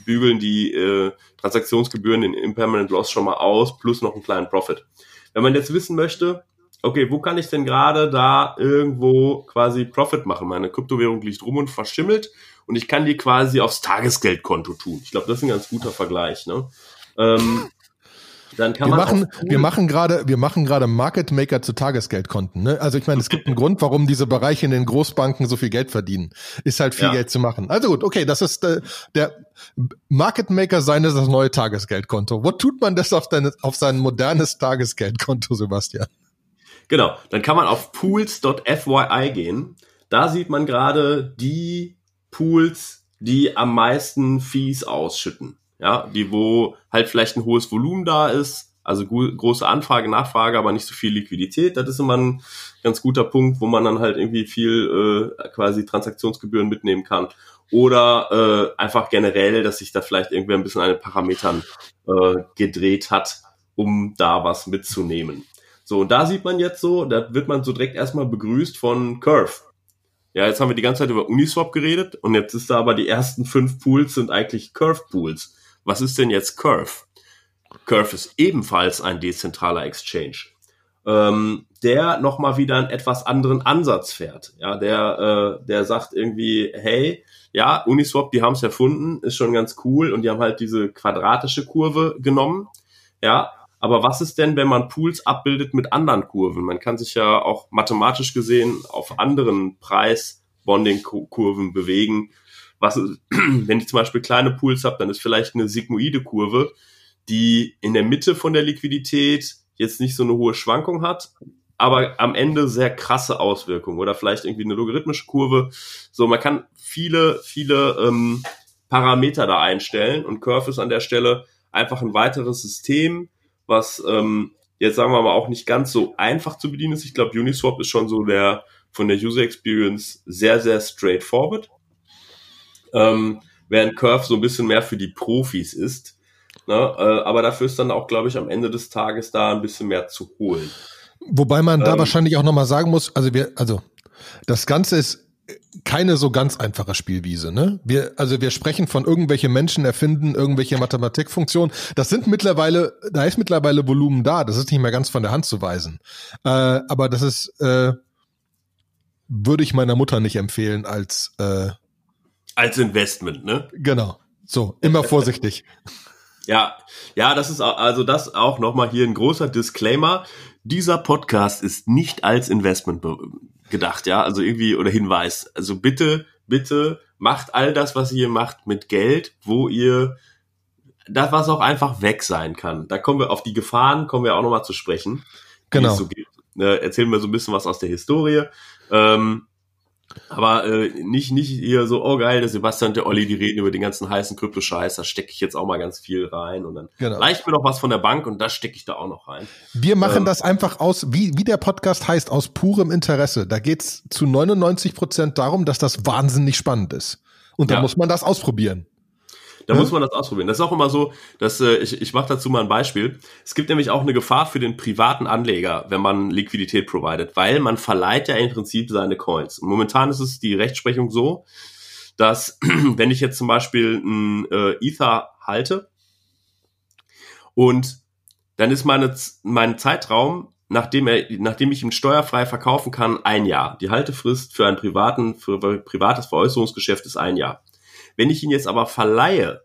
bügeln die äh, Transaktionsgebühren den Impermanent Loss schon mal aus, plus noch einen kleinen Profit. Wenn man jetzt wissen möchte, okay, wo kann ich denn gerade da irgendwo quasi Profit machen? Meine Kryptowährung liegt rum und verschimmelt und ich kann die quasi aufs Tagesgeldkonto tun. Ich glaube, das ist ein ganz guter Vergleich. Ne? Ähm, dann kann wir man machen, wir machen gerade, wir machen gerade Market Maker zu Tagesgeldkonten. Ne? Also ich meine, es gibt einen Grund, warum diese Bereiche in den Großbanken so viel Geld verdienen. Ist halt viel ja. Geld zu machen. Also gut, okay, das ist äh, der Market Maker sein ist das neue Tagesgeldkonto. Wo tut man das auf, deine, auf sein modernes Tagesgeldkonto, Sebastian? Genau, dann kann man auf pools.fyi gehen. Da sieht man gerade die Pools, die am meisten Fees ausschütten ja, die wo halt vielleicht ein hohes Volumen da ist, also große Anfrage, Nachfrage, aber nicht so viel Liquidität. Das ist immer ein ganz guter Punkt, wo man dann halt irgendwie viel äh, quasi Transaktionsgebühren mitnehmen kann. Oder äh, einfach generell, dass sich da vielleicht irgendwer ein bisschen an den Parametern äh, gedreht hat, um da was mitzunehmen. So, und da sieht man jetzt so, da wird man so direkt erstmal begrüßt von Curve. Ja, jetzt haben wir die ganze Zeit über Uniswap geredet und jetzt ist da aber die ersten fünf Pools sind eigentlich Curve Pools. Was ist denn jetzt Curve? Curve ist ebenfalls ein dezentraler Exchange, ähm, der nochmal wieder einen etwas anderen Ansatz fährt. Ja, der, äh, der sagt irgendwie, hey, ja, Uniswap, die haben es erfunden, ist schon ganz cool und die haben halt diese quadratische Kurve genommen. Ja, aber was ist denn, wenn man Pools abbildet mit anderen Kurven? Man kann sich ja auch mathematisch gesehen auf anderen Preis-Bonding-Kurven bewegen was, wenn ich zum Beispiel kleine Pools habe, dann ist vielleicht eine sigmoide Kurve, die in der Mitte von der Liquidität jetzt nicht so eine hohe Schwankung hat, aber am Ende sehr krasse Auswirkungen oder vielleicht irgendwie eine logarithmische Kurve. So, man kann viele, viele ähm, Parameter da einstellen und Curve ist an der Stelle einfach ein weiteres System, was ähm, jetzt sagen wir mal auch nicht ganz so einfach zu bedienen ist. Ich glaube, Uniswap ist schon so der von der User Experience sehr, sehr straightforward ähm, während Curve so ein bisschen mehr für die Profis ist. Ne? Äh, aber dafür ist dann auch, glaube ich, am Ende des Tages da ein bisschen mehr zu holen. Wobei man da ähm, wahrscheinlich auch nochmal sagen muss, also wir, also das Ganze ist keine so ganz einfache Spielwiese, ne? Wir, also wir sprechen von irgendwelche Menschen erfinden irgendwelche Mathematikfunktionen. Das sind mittlerweile, da ist mittlerweile Volumen da. Das ist nicht mehr ganz von der Hand zu weisen. Äh, aber das ist, äh, würde ich meiner Mutter nicht empfehlen als äh, als Investment, ne? Genau. So, immer vorsichtig. ja, ja, das ist also das auch nochmal hier ein großer Disclaimer. Dieser Podcast ist nicht als Investment gedacht, ja, also irgendwie oder Hinweis. Also bitte, bitte macht all das, was ihr macht, mit Geld, wo ihr das, was auch einfach weg sein kann. Da kommen wir auf die Gefahren, kommen wir auch nochmal zu sprechen. Genau. So ne, erzählen wir so ein bisschen was aus der Historie. Ähm, aber äh, nicht, nicht hier so, oh geil, der Sebastian und der Olli, die reden über den ganzen heißen Krypto-Scheiß, da stecke ich jetzt auch mal ganz viel rein und dann genau. leicht mir noch was von der Bank und das stecke ich da auch noch rein. Wir machen ähm, das einfach aus, wie, wie der Podcast heißt, aus purem Interesse. Da geht's zu 99 Prozent darum, dass das wahnsinnig spannend ist. Und da ja. muss man das ausprobieren. Da hm? muss man das ausprobieren. Das ist auch immer so, dass äh, ich, ich mache dazu mal ein Beispiel. Es gibt nämlich auch eine Gefahr für den privaten Anleger, wenn man Liquidität providet, weil man verleiht ja im Prinzip seine Coins. Momentan ist es die Rechtsprechung so, dass wenn ich jetzt zum Beispiel ein äh, Ether halte und dann ist meine, mein Zeitraum nachdem er, nachdem ich ihn steuerfrei verkaufen kann, ein Jahr. Die Haltefrist für ein privaten, für ein privates Veräußerungsgeschäft ist ein Jahr. Wenn ich ihn jetzt aber verleihe,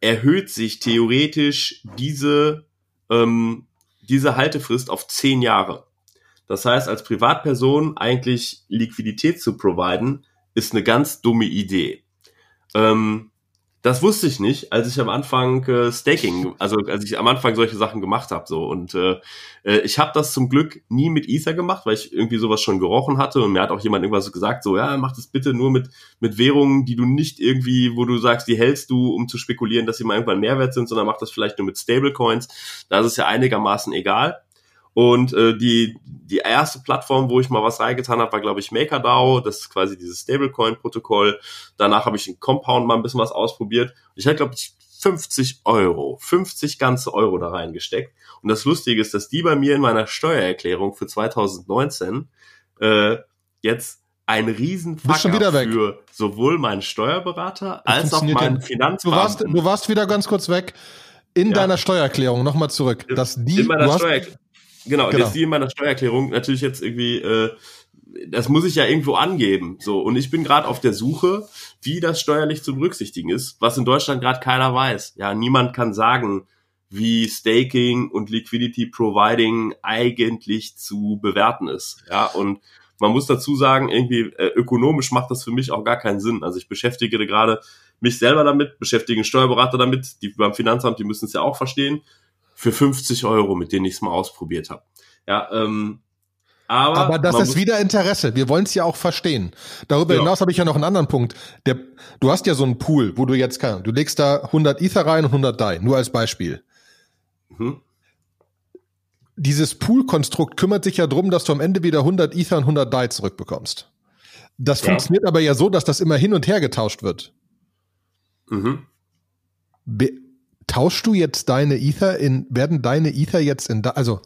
erhöht sich theoretisch diese, ähm, diese Haltefrist auf zehn Jahre. Das heißt, als Privatperson eigentlich Liquidität zu providen, ist eine ganz dumme Idee. Ähm, das wusste ich nicht, als ich am Anfang äh, Staking, also als ich am Anfang solche Sachen gemacht habe. So und äh, äh ich habe das zum Glück nie mit Ether gemacht, weil ich irgendwie sowas schon gerochen hatte und mir hat auch jemand irgendwas gesagt, so ja, mach das bitte nur mit mit Währungen, die du nicht irgendwie, wo du sagst, die hältst du, um zu spekulieren, dass sie mal irgendwann Mehrwert sind, sondern mach das vielleicht nur mit Stablecoins. Da ist es ja einigermaßen egal. Und äh, die, die erste Plattform, wo ich mal was reingetan habe, war, glaube ich, MakerDAO. Das ist quasi dieses Stablecoin-Protokoll. Danach habe ich in Compound mal ein bisschen was ausprobiert. Ich hatte, glaube ich, 50 Euro, 50 ganze Euro da reingesteckt. Und das Lustige ist, dass die bei mir in meiner Steuererklärung für 2019 äh, jetzt ein Riesenfaktor für sowohl meinen Steuerberater als auch meinen Finanzbeamten. Du warst, du warst wieder ganz kurz weg. In ja. deiner Steuererklärung, nochmal zurück, dass die, in meiner Steuererklärung Genau, genau. jetzt die in meiner Steuererklärung natürlich jetzt irgendwie, äh, das muss ich ja irgendwo angeben. So, und ich bin gerade auf der Suche, wie das steuerlich zu berücksichtigen ist, was in Deutschland gerade keiner weiß. Ja, niemand kann sagen, wie Staking und Liquidity Providing eigentlich zu bewerten ist. Ja, und man muss dazu sagen, irgendwie äh, ökonomisch macht das für mich auch gar keinen Sinn. Also ich beschäftige gerade mich selber damit, beschäftige einen Steuerberater damit, die beim Finanzamt, die müssen es ja auch verstehen für 50 Euro, mit denen ich es mal ausprobiert habe. Ja, ähm, aber, aber das ist wieder Interesse. Wir wollen es ja auch verstehen. Darüber ja. hinaus habe ich ja noch einen anderen Punkt. Der, du hast ja so einen Pool, wo du jetzt kannst. Du legst da 100 Ether rein und 100 DAI, nur als Beispiel. Mhm. Dieses Pool-Konstrukt kümmert sich ja darum, dass du am Ende wieder 100 Ether und 100 DAI zurückbekommst. Das ja. funktioniert aber ja so, dass das immer hin und her getauscht wird. Mhm. Be tauschst du jetzt deine Ether in, werden deine Ether jetzt in, also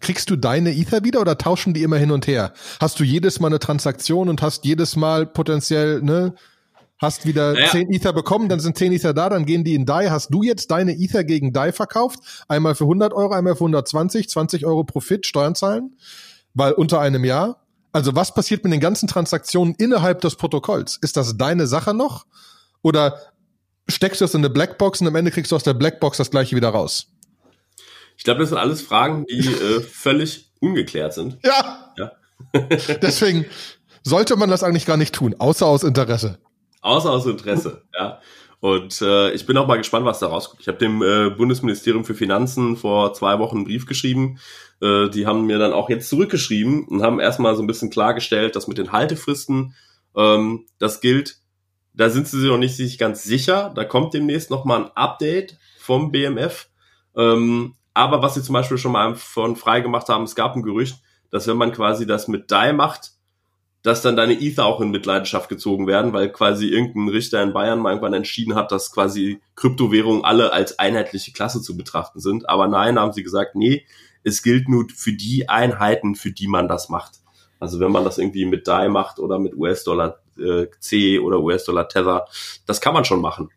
kriegst du deine Ether wieder oder tauschen die immer hin und her? Hast du jedes Mal eine Transaktion und hast jedes Mal potenziell, ne, hast wieder naja. 10 Ether bekommen, dann sind 10 Ether da, dann gehen die in DAI. Hast du jetzt deine Ether gegen DAI verkauft? Einmal für 100 Euro, einmal für 120, 20 Euro Profit, Steuern zahlen? Weil unter einem Jahr? Also was passiert mit den ganzen Transaktionen innerhalb des Protokolls? Ist das deine Sache noch? Oder steckst du das in eine Blackbox und am Ende kriegst du aus der Blackbox das gleiche wieder raus. Ich glaube, das sind alles Fragen, die äh, völlig ungeklärt sind. Ja. ja. Deswegen sollte man das eigentlich gar nicht tun, außer aus Interesse. Außer aus Interesse, ja. Und äh, ich bin auch mal gespannt, was da rauskommt. Ich habe dem äh, Bundesministerium für Finanzen vor zwei Wochen einen Brief geschrieben. Äh, die haben mir dann auch jetzt zurückgeschrieben und haben erstmal so ein bisschen klargestellt, dass mit den Haltefristen ähm, das gilt da sind sie sich noch nicht sich ganz sicher. Da kommt demnächst noch mal ein Update vom BMF. Ähm, aber was sie zum Beispiel schon mal von frei gemacht haben, es gab ein Gerücht, dass wenn man quasi das mit DAI macht, dass dann deine Ether auch in Mitleidenschaft gezogen werden, weil quasi irgendein Richter in Bayern mal irgendwann entschieden hat, dass quasi Kryptowährungen alle als einheitliche Klasse zu betrachten sind. Aber nein, haben sie gesagt, nee, es gilt nur für die Einheiten, für die man das macht. Also wenn man das irgendwie mit DAI macht oder mit US-Dollar äh, C oder US-Dollar Tether, das kann man schon machen.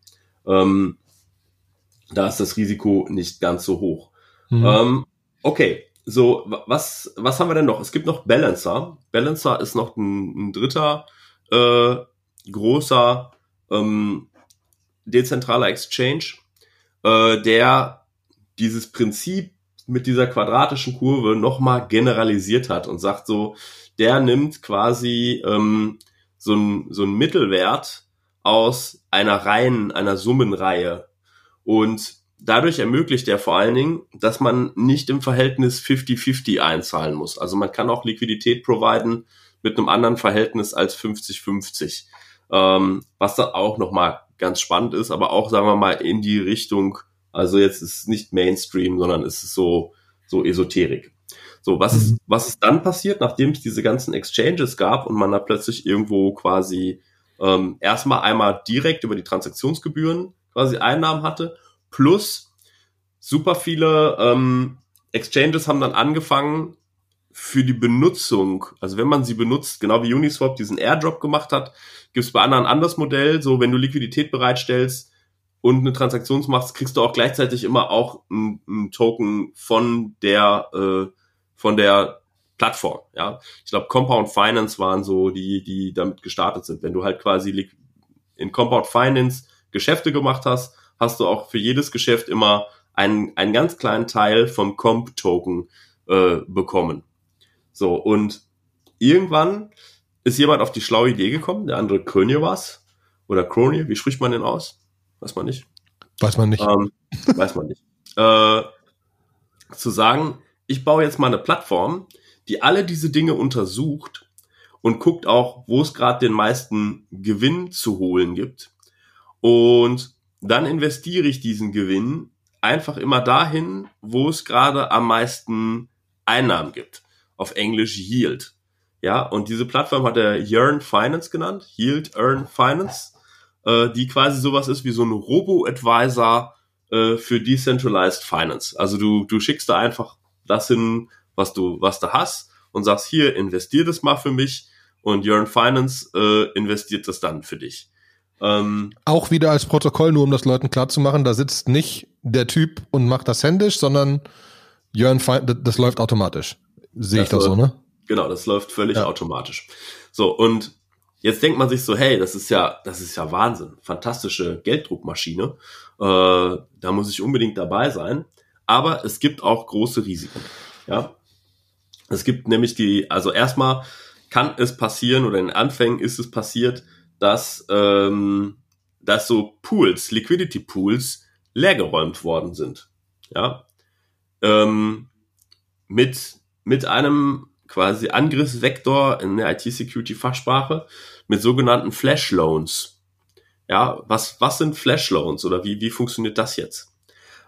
Ähm, da ist das Risiko nicht ganz so hoch. Mhm. Ähm, okay, so was was haben wir denn noch? Es gibt noch Balancer. Balancer ist noch ein, ein dritter äh, großer ähm, dezentraler Exchange, äh, der dieses Prinzip mit dieser quadratischen Kurve nochmal generalisiert hat und sagt so, der nimmt quasi ähm, so ein, so ein Mittelwert aus einer Reihen, einer Summenreihe. Und dadurch ermöglicht er vor allen Dingen, dass man nicht im Verhältnis 50-50 einzahlen muss. Also man kann auch Liquidität providen mit einem anderen Verhältnis als 50-50. Ähm, was dann auch nochmal ganz spannend ist, aber auch, sagen wir mal, in die Richtung, also jetzt ist es nicht Mainstream, sondern es ist so, so Esoterik. So, was ist, mhm. was ist dann passiert, nachdem es diese ganzen Exchanges gab und man da plötzlich irgendwo quasi ähm, erstmal einmal direkt über die Transaktionsgebühren quasi Einnahmen hatte, plus super viele ähm, Exchanges haben dann angefangen für die Benutzung, also wenn man sie benutzt, genau wie Uniswap diesen Airdrop gemacht hat, gibt es bei anderen ein anderes Modell, so wenn du Liquidität bereitstellst, und eine Transaktion machst, kriegst du auch gleichzeitig immer auch einen Token von der äh, von der Plattform. Ja, ich glaube, Compound Finance waren so die, die damit gestartet sind. Wenn du halt quasi in Compound Finance Geschäfte gemacht hast, hast du auch für jedes Geschäft immer einen, einen ganz kleinen Teil vom Comp-Token äh, bekommen. So, und irgendwann ist jemand auf die schlaue Idee gekommen, der andere Krönje war's. Oder Krönje, wie spricht man den aus? Weiß man nicht. Weiß man nicht. Ähm, weiß man nicht. Äh, zu sagen, ich baue jetzt mal eine Plattform, die alle diese Dinge untersucht und guckt auch, wo es gerade den meisten Gewinn zu holen gibt. Und dann investiere ich diesen Gewinn einfach immer dahin, wo es gerade am meisten Einnahmen gibt. Auf Englisch Yield. Ja, und diese Plattform hat er Yearn Finance genannt, Yield Earn Finance, äh, die quasi sowas ist wie so ein Robo-Advisor äh, für Decentralized Finance. Also du, du schickst da einfach das hin, was du, was du hast und sagst, hier, investier das mal für mich und Yearn Finance äh, investiert das dann für dich. Ähm, Auch wieder als Protokoll, nur um das Leuten klarzumachen, da sitzt nicht der Typ und macht das händisch, sondern Jörn das läuft automatisch. Sehe ich das so, ne? Genau, das läuft völlig ja. automatisch. So, und jetzt denkt man sich so, hey, das ist ja, das ist ja Wahnsinn. Fantastische Gelddruckmaschine. Äh, da muss ich unbedingt dabei sein. Aber es gibt auch große Risiken. Ja. Es gibt nämlich die, also erstmal kann es passieren oder in Anfängen ist es passiert, dass, ähm, dass so Pools, Liquidity Pools, leergeräumt worden sind. Ja. Ähm, mit, mit einem quasi Angriffsvektor in der IT-Security-Fachsprache mit sogenannten Flash Loans. Ja, was, was sind Flash Loans oder wie, wie funktioniert das jetzt?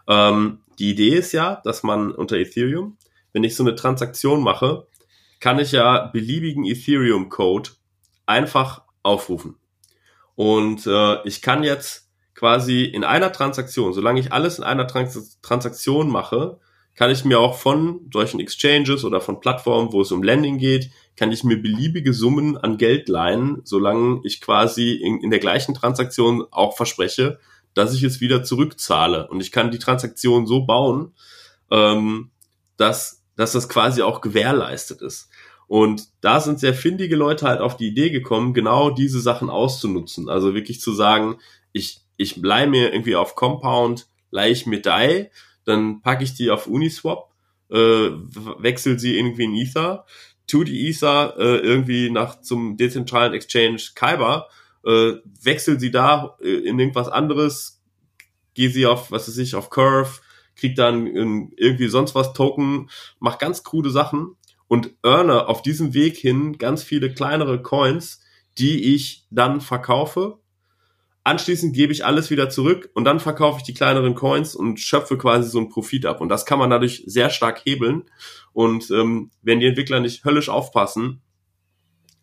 Ähm, die Idee ist ja, dass man unter Ethereum, wenn ich so eine Transaktion mache, kann ich ja beliebigen Ethereum-Code einfach aufrufen. Und äh, ich kann jetzt quasi in einer Transaktion, solange ich alles in einer Trans Transaktion mache, kann ich mir auch von solchen Exchanges oder von Plattformen, wo es um Lending geht, kann ich mir beliebige Summen an Geld leihen, solange ich quasi in, in der gleichen Transaktion auch verspreche, dass ich es wieder zurückzahle. Und ich kann die Transaktion so bauen, ähm, dass, dass das quasi auch gewährleistet ist. Und da sind sehr findige Leute halt auf die Idee gekommen, genau diese Sachen auszunutzen. Also wirklich zu sagen, ich, ich leih mir irgendwie auf Compound, leih ich mir DAI, dann packe ich die auf Uniswap, äh, wechsel sie irgendwie in Ether, tu die Ether äh, irgendwie nach zum dezentralen Exchange Kyber, äh, wechsel sie da äh, in irgendwas anderes, gehe sie auf, was weiß ich, auf Curve, krieg dann irgendwie sonst was Token, mach ganz krude Sachen und earne auf diesem Weg hin ganz viele kleinere Coins, die ich dann verkaufe. Anschließend gebe ich alles wieder zurück und dann verkaufe ich die kleineren Coins und schöpfe quasi so einen Profit ab. Und das kann man dadurch sehr stark hebeln. Und ähm, wenn die Entwickler nicht höllisch aufpassen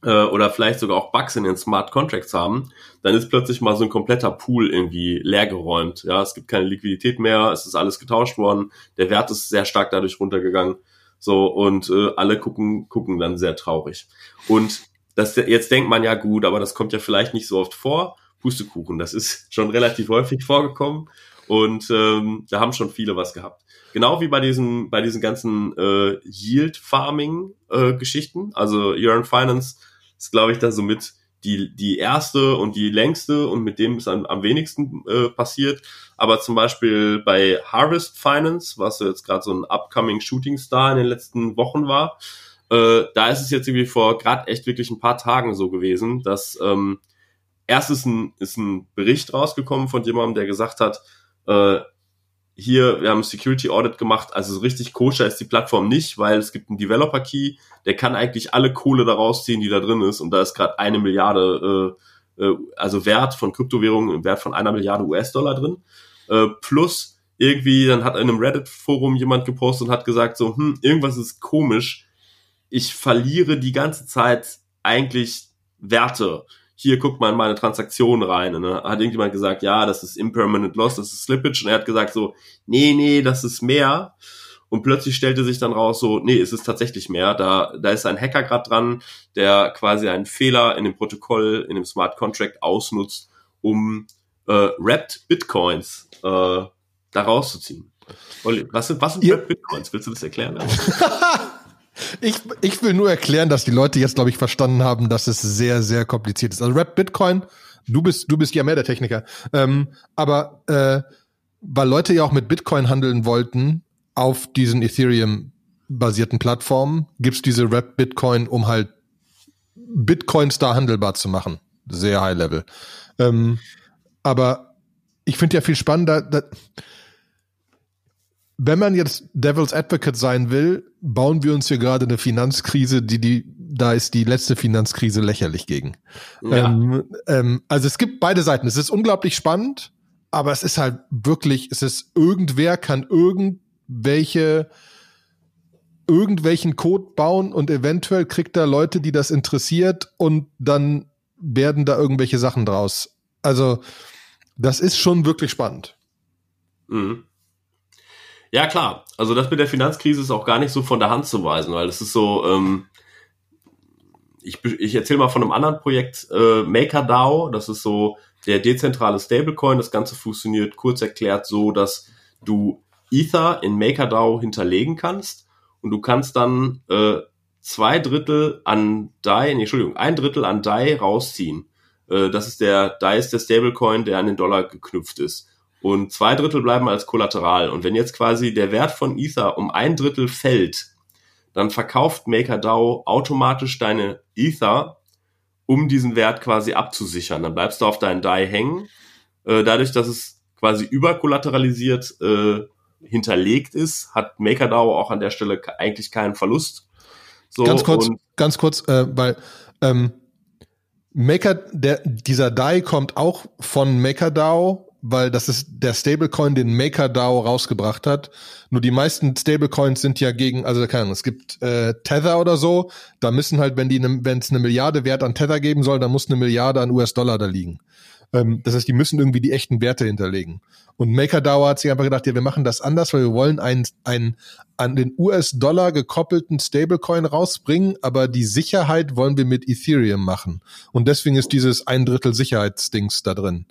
äh, oder vielleicht sogar auch Bugs in den Smart Contracts haben, dann ist plötzlich mal so ein kompletter Pool irgendwie leergeräumt. Ja, es gibt keine Liquidität mehr, es ist alles getauscht worden, der Wert ist sehr stark dadurch runtergegangen. So, und äh, alle gucken, gucken dann sehr traurig. Und das, jetzt denkt man ja gut, aber das kommt ja vielleicht nicht so oft vor. Pustekuchen, das ist schon relativ häufig vorgekommen. Und ähm, da haben schon viele was gehabt. Genau wie bei diesen, bei diesen ganzen äh, Yield-Farming-Geschichten. Äh, also Yearn Finance ist, glaube ich, da so mit die, die erste und die längste und mit dem ist am, am wenigsten äh, passiert. Aber zum Beispiel bei Harvest Finance, was jetzt gerade so ein upcoming Shooting Star in den letzten Wochen war, äh, da ist es jetzt irgendwie vor gerade echt wirklich ein paar Tagen so gewesen, dass ähm, erst ist ein, ist ein Bericht rausgekommen von jemandem, der gesagt hat, äh, hier, wir haben Security Audit gemacht, also so richtig koscher ist die Plattform nicht, weil es gibt einen Developer Key, der kann eigentlich alle Kohle da rausziehen, die da drin ist. Und da ist gerade eine Milliarde, äh, äh, also Wert von Kryptowährungen im Wert von einer Milliarde US-Dollar drin, äh, plus irgendwie, dann hat in einem Reddit-Forum jemand gepostet und hat gesagt so, hm, irgendwas ist komisch, ich verliere die ganze Zeit eigentlich Werte hier guckt mal in meine Transaktion rein. Und dann hat irgendjemand gesagt, ja, das ist Impermanent Loss, das ist Slippage. Und er hat gesagt so, nee, nee, das ist mehr. Und plötzlich stellte sich dann raus, so, nee, es ist tatsächlich mehr. Da, da ist ein Hacker gerade dran, der quasi einen Fehler in dem Protokoll, in dem Smart Contract ausnutzt, um äh, Wrapped Bitcoins äh, da rauszuziehen. Olli, was sind, was sind Wrapped Bitcoins? Willst du das erklären? Ich, ich will nur erklären, dass die Leute jetzt, glaube ich, verstanden haben, dass es sehr, sehr kompliziert ist. Also Rap Bitcoin, du bist, du bist ja mehr der Techniker. Ähm, aber äh, weil Leute ja auch mit Bitcoin handeln wollten auf diesen Ethereum-basierten Plattformen, gibt's diese Rap Bitcoin, um halt Bitcoins da handelbar zu machen. Sehr high level. Ähm, aber ich finde ja viel spannender, dass, wenn man jetzt Devil's Advocate sein will, bauen wir uns hier gerade eine Finanzkrise, die die da ist die letzte Finanzkrise lächerlich gegen. Ja. Ähm, ähm, also es gibt beide Seiten. Es ist unglaublich spannend, aber es ist halt wirklich, es ist irgendwer kann irgendwelche irgendwelchen Code bauen und eventuell kriegt da Leute, die das interessiert und dann werden da irgendwelche Sachen draus. Also das ist schon wirklich spannend. Mhm. Ja, klar. Also das mit der Finanzkrise ist auch gar nicht so von der Hand zu weisen, weil es ist so, ähm, ich, ich erzähle mal von einem anderen Projekt, äh, MakerDAO, das ist so der dezentrale Stablecoin. Das Ganze funktioniert kurz erklärt so, dass du Ether in MakerDAO hinterlegen kannst und du kannst dann äh, zwei Drittel an DAI, nee, Entschuldigung, ein Drittel an DAI rausziehen. Äh, das ist der, DAI ist der Stablecoin, der an den Dollar geknüpft ist und zwei Drittel bleiben als Kollateral. Und wenn jetzt quasi der Wert von Ether um ein Drittel fällt, dann verkauft MakerDAO automatisch deine Ether, um diesen Wert quasi abzusichern. Dann bleibst du auf deinen DAI hängen. Äh, dadurch, dass es quasi überkollateralisiert äh, hinterlegt ist, hat MakerDAO auch an der Stelle eigentlich keinen Verlust. So, ganz kurz, ganz kurz, äh, weil ähm, Maker, der, dieser DAI kommt auch von MakerDAO weil das ist der Stablecoin, den MakerDAO rausgebracht hat. Nur die meisten Stablecoins sind ja gegen, also keine Ahnung, es gibt äh, Tether oder so, da müssen halt, wenn die, ne, wenn es eine Milliarde Wert an Tether geben soll, dann muss eine Milliarde an US-Dollar da liegen. Ähm, das heißt, die müssen irgendwie die echten Werte hinterlegen. Und MakerDAO hat sich einfach gedacht, ja, wir machen das anders, weil wir wollen einen, einen an den US-Dollar gekoppelten Stablecoin rausbringen, aber die Sicherheit wollen wir mit Ethereum machen. Und deswegen ist dieses ein Drittel Sicherheitsdings da drin.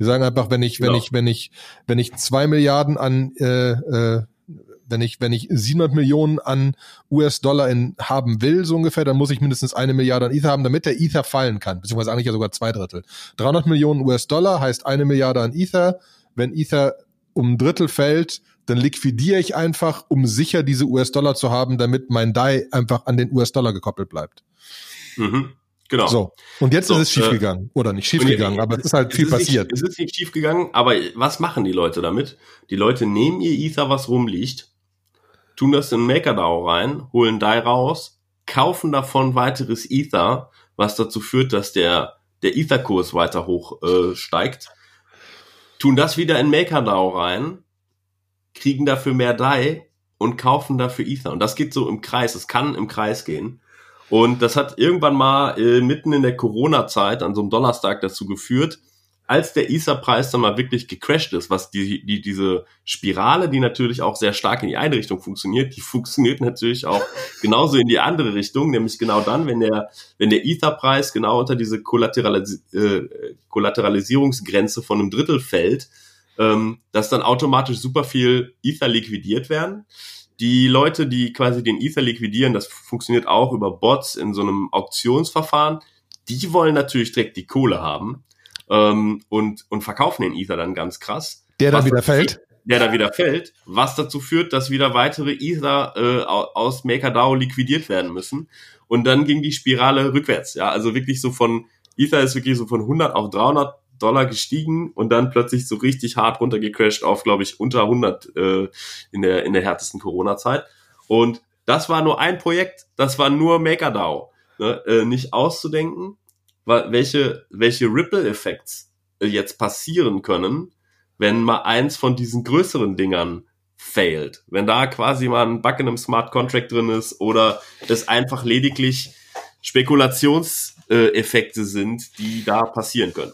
Wir sagen einfach, wenn ich, wenn genau. ich, wenn ich, wenn ich zwei Milliarden an, äh, äh, wenn ich, wenn ich 700 Millionen an US-Dollar in haben will, so ungefähr, dann muss ich mindestens eine Milliarde an Ether haben, damit der Ether fallen kann, beziehungsweise eigentlich ja sogar zwei Drittel. 300 Millionen US-Dollar heißt eine Milliarde an Ether. Wenn Ether um ein Drittel fällt, dann liquidiere ich einfach, um sicher diese US-Dollar zu haben, damit mein DAI einfach an den US-Dollar gekoppelt bleibt. Mhm. Genau. So. Und jetzt so, ist es schiefgegangen. Äh, Oder nicht schiefgegangen, äh, aber es ist halt viel ist passiert. Nicht, es ist nicht schiefgegangen, aber was machen die Leute damit? Die Leute nehmen ihr Ether, was rumliegt, tun das in MakerDAO rein, holen DAI raus, kaufen davon weiteres Ether, was dazu führt, dass der, der Ether-Kurs weiter hoch äh, steigt, tun das wieder in MakerDAO rein, kriegen dafür mehr DAI und kaufen dafür Ether. Und das geht so im Kreis. Es kann im Kreis gehen. Und das hat irgendwann mal äh, mitten in der Corona-Zeit an so einem Donnerstag dazu geführt, als der Ether-Preis dann mal wirklich gecrashed ist, was die, die, diese Spirale, die natürlich auch sehr stark in die eine Richtung funktioniert, die funktioniert natürlich auch genauso in die andere Richtung, nämlich genau dann, wenn der, wenn der Ether-Preis genau unter diese Kollateralisi äh, Kollateralisierungsgrenze von einem Drittel fällt, ähm, dass dann automatisch super viel Ether liquidiert werden die Leute, die quasi den Ether liquidieren, das funktioniert auch über Bots in so einem Auktionsverfahren. Die wollen natürlich direkt die Kohle haben ähm, und, und verkaufen den Ether dann ganz krass. Der dann wieder fällt? Der da wieder fällt, was dazu führt, dass wieder weitere Ether äh, aus MakerDAO liquidiert werden müssen. Und dann ging die Spirale rückwärts. Ja, also wirklich so von Ether ist wirklich so von 100 auf 300 Dollar gestiegen und dann plötzlich so richtig hart runtergecrashed auf, glaube ich, unter 100 äh, in, der, in der härtesten Corona-Zeit. Und das war nur ein Projekt, das war nur MakerDAO. Ne? Äh, nicht auszudenken, welche, welche Ripple-Effekts äh, jetzt passieren können, wenn mal eins von diesen größeren Dingern failed. Wenn da quasi mal ein Bug in einem Smart Contract drin ist oder es einfach lediglich Spekulationseffekte sind, die da passieren können.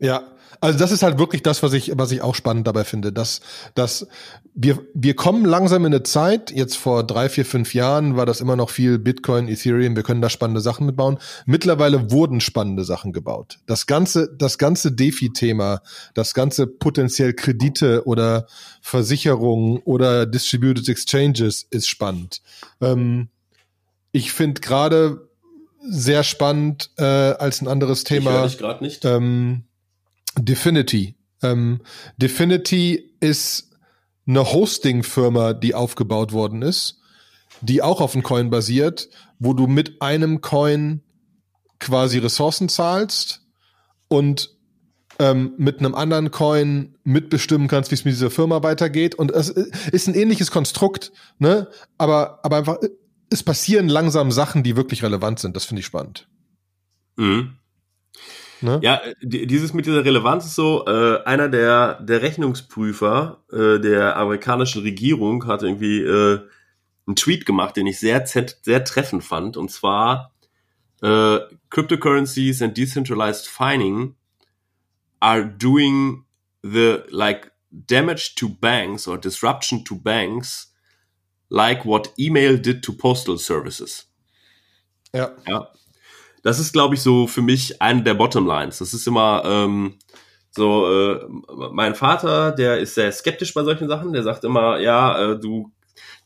Ja, also das ist halt wirklich das, was ich, was ich auch spannend dabei finde, dass, dass wir, wir kommen langsam in eine Zeit, jetzt vor drei, vier, fünf Jahren war das immer noch viel Bitcoin, Ethereum, wir können da spannende Sachen mitbauen. Mittlerweile wurden spannende Sachen gebaut. Das ganze, das ganze DeFi-Thema, das ganze potenziell Kredite oder Versicherungen oder Distributed Exchanges ist spannend. Ähm, ich finde gerade sehr spannend äh, als ein anderes Thema. Ich gerade nicht. Ähm, Definity. Ähm, Definity ist eine Hosting-Firma, die aufgebaut worden ist, die auch auf einem Coin basiert, wo du mit einem Coin quasi Ressourcen zahlst und ähm, mit einem anderen Coin mitbestimmen kannst, wie es mit dieser Firma weitergeht. Und es ist ein ähnliches Konstrukt, ne? Aber, aber einfach, es passieren langsam Sachen, die wirklich relevant sind. Das finde ich spannend. Mhm. Ne? Ja, dieses mit dieser Relevanz ist so, äh, einer der, der Rechnungsprüfer äh, der amerikanischen Regierung hat irgendwie äh, einen Tweet gemacht, den ich sehr, sehr treffend fand. Und zwar, äh, Cryptocurrencies and Decentralized Fining are doing the like damage to banks or disruption to banks like what email did to postal services. Ja. Ja das ist, glaube ich, so für mich eine der Bottomlines. Das ist immer ähm, so, äh, mein Vater, der ist sehr skeptisch bei solchen Sachen. Der sagt immer, ja, äh, du,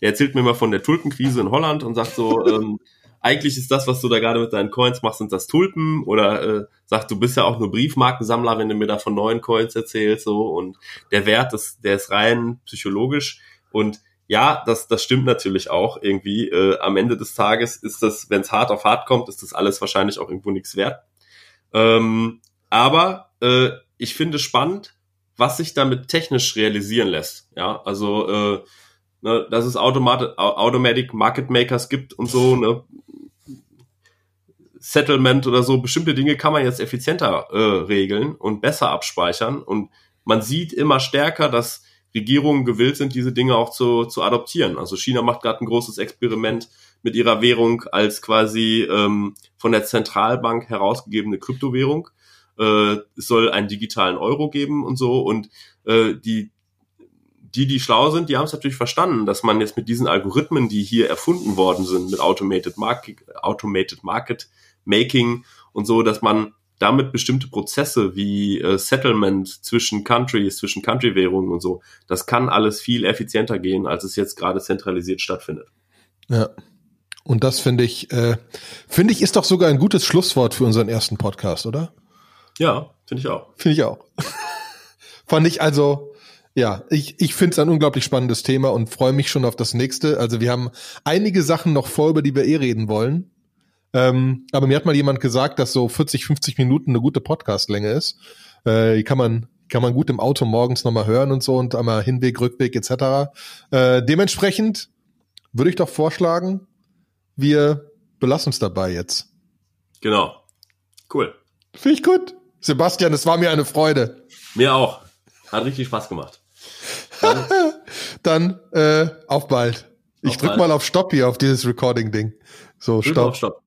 der erzählt mir immer von der Tulpenkrise in Holland und sagt so, ähm, eigentlich ist das, was du da gerade mit deinen Coins machst, sind das Tulpen oder äh, sagt, du bist ja auch nur Briefmarkensammler, wenn du mir da von neuen Coins erzählst so und der Wert, das, der ist rein psychologisch und ja, das, das stimmt natürlich auch irgendwie. Äh, am Ende des Tages ist das, wenn es hart auf hart kommt, ist das alles wahrscheinlich auch irgendwo nichts wert. Ähm, aber äh, ich finde spannend, was sich damit technisch realisieren lässt. Ja, also äh, ne, dass es Automat Automatic Market Makers gibt und so, ne, Settlement oder so, bestimmte Dinge kann man jetzt effizienter äh, regeln und besser abspeichern. Und man sieht immer stärker, dass Regierungen gewillt sind, diese Dinge auch zu, zu adoptieren. Also China macht gerade ein großes Experiment mit ihrer Währung als quasi ähm, von der Zentralbank herausgegebene Kryptowährung. Äh, es soll einen digitalen Euro geben und so. Und äh, die, die, die schlau sind, die haben es natürlich verstanden, dass man jetzt mit diesen Algorithmen, die hier erfunden worden sind, mit Automated Market, Automated Market Making und so, dass man damit bestimmte Prozesse wie äh, Settlement zwischen Countries, zwischen Country-Währungen und so, das kann alles viel effizienter gehen, als es jetzt gerade zentralisiert stattfindet. Ja. Und das finde ich, äh, finde ich, ist doch sogar ein gutes Schlusswort für unseren ersten Podcast, oder? Ja, finde ich auch. Finde ich auch. Fand ich also, ja, ich, ich finde es ein unglaublich spannendes Thema und freue mich schon auf das nächste. Also wir haben einige Sachen noch vor, über die wir eh reden wollen. Ähm, aber mir hat mal jemand gesagt, dass so 40, 50 Minuten eine gute Podcastlänge ist. Äh, die kann man kann man gut im Auto morgens nochmal hören und so und einmal Hinweg, Rückweg etc. Äh, dementsprechend würde ich doch vorschlagen, wir belassen uns dabei jetzt. Genau. Cool. Finde ich gut. Sebastian, es war mir eine Freude. Mir auch. Hat richtig Spaß gemacht. Dann, Dann äh, auf bald. Ich drück bald. mal auf Stopp hier auf dieses Recording-Ding. So, Stopp. Stopp.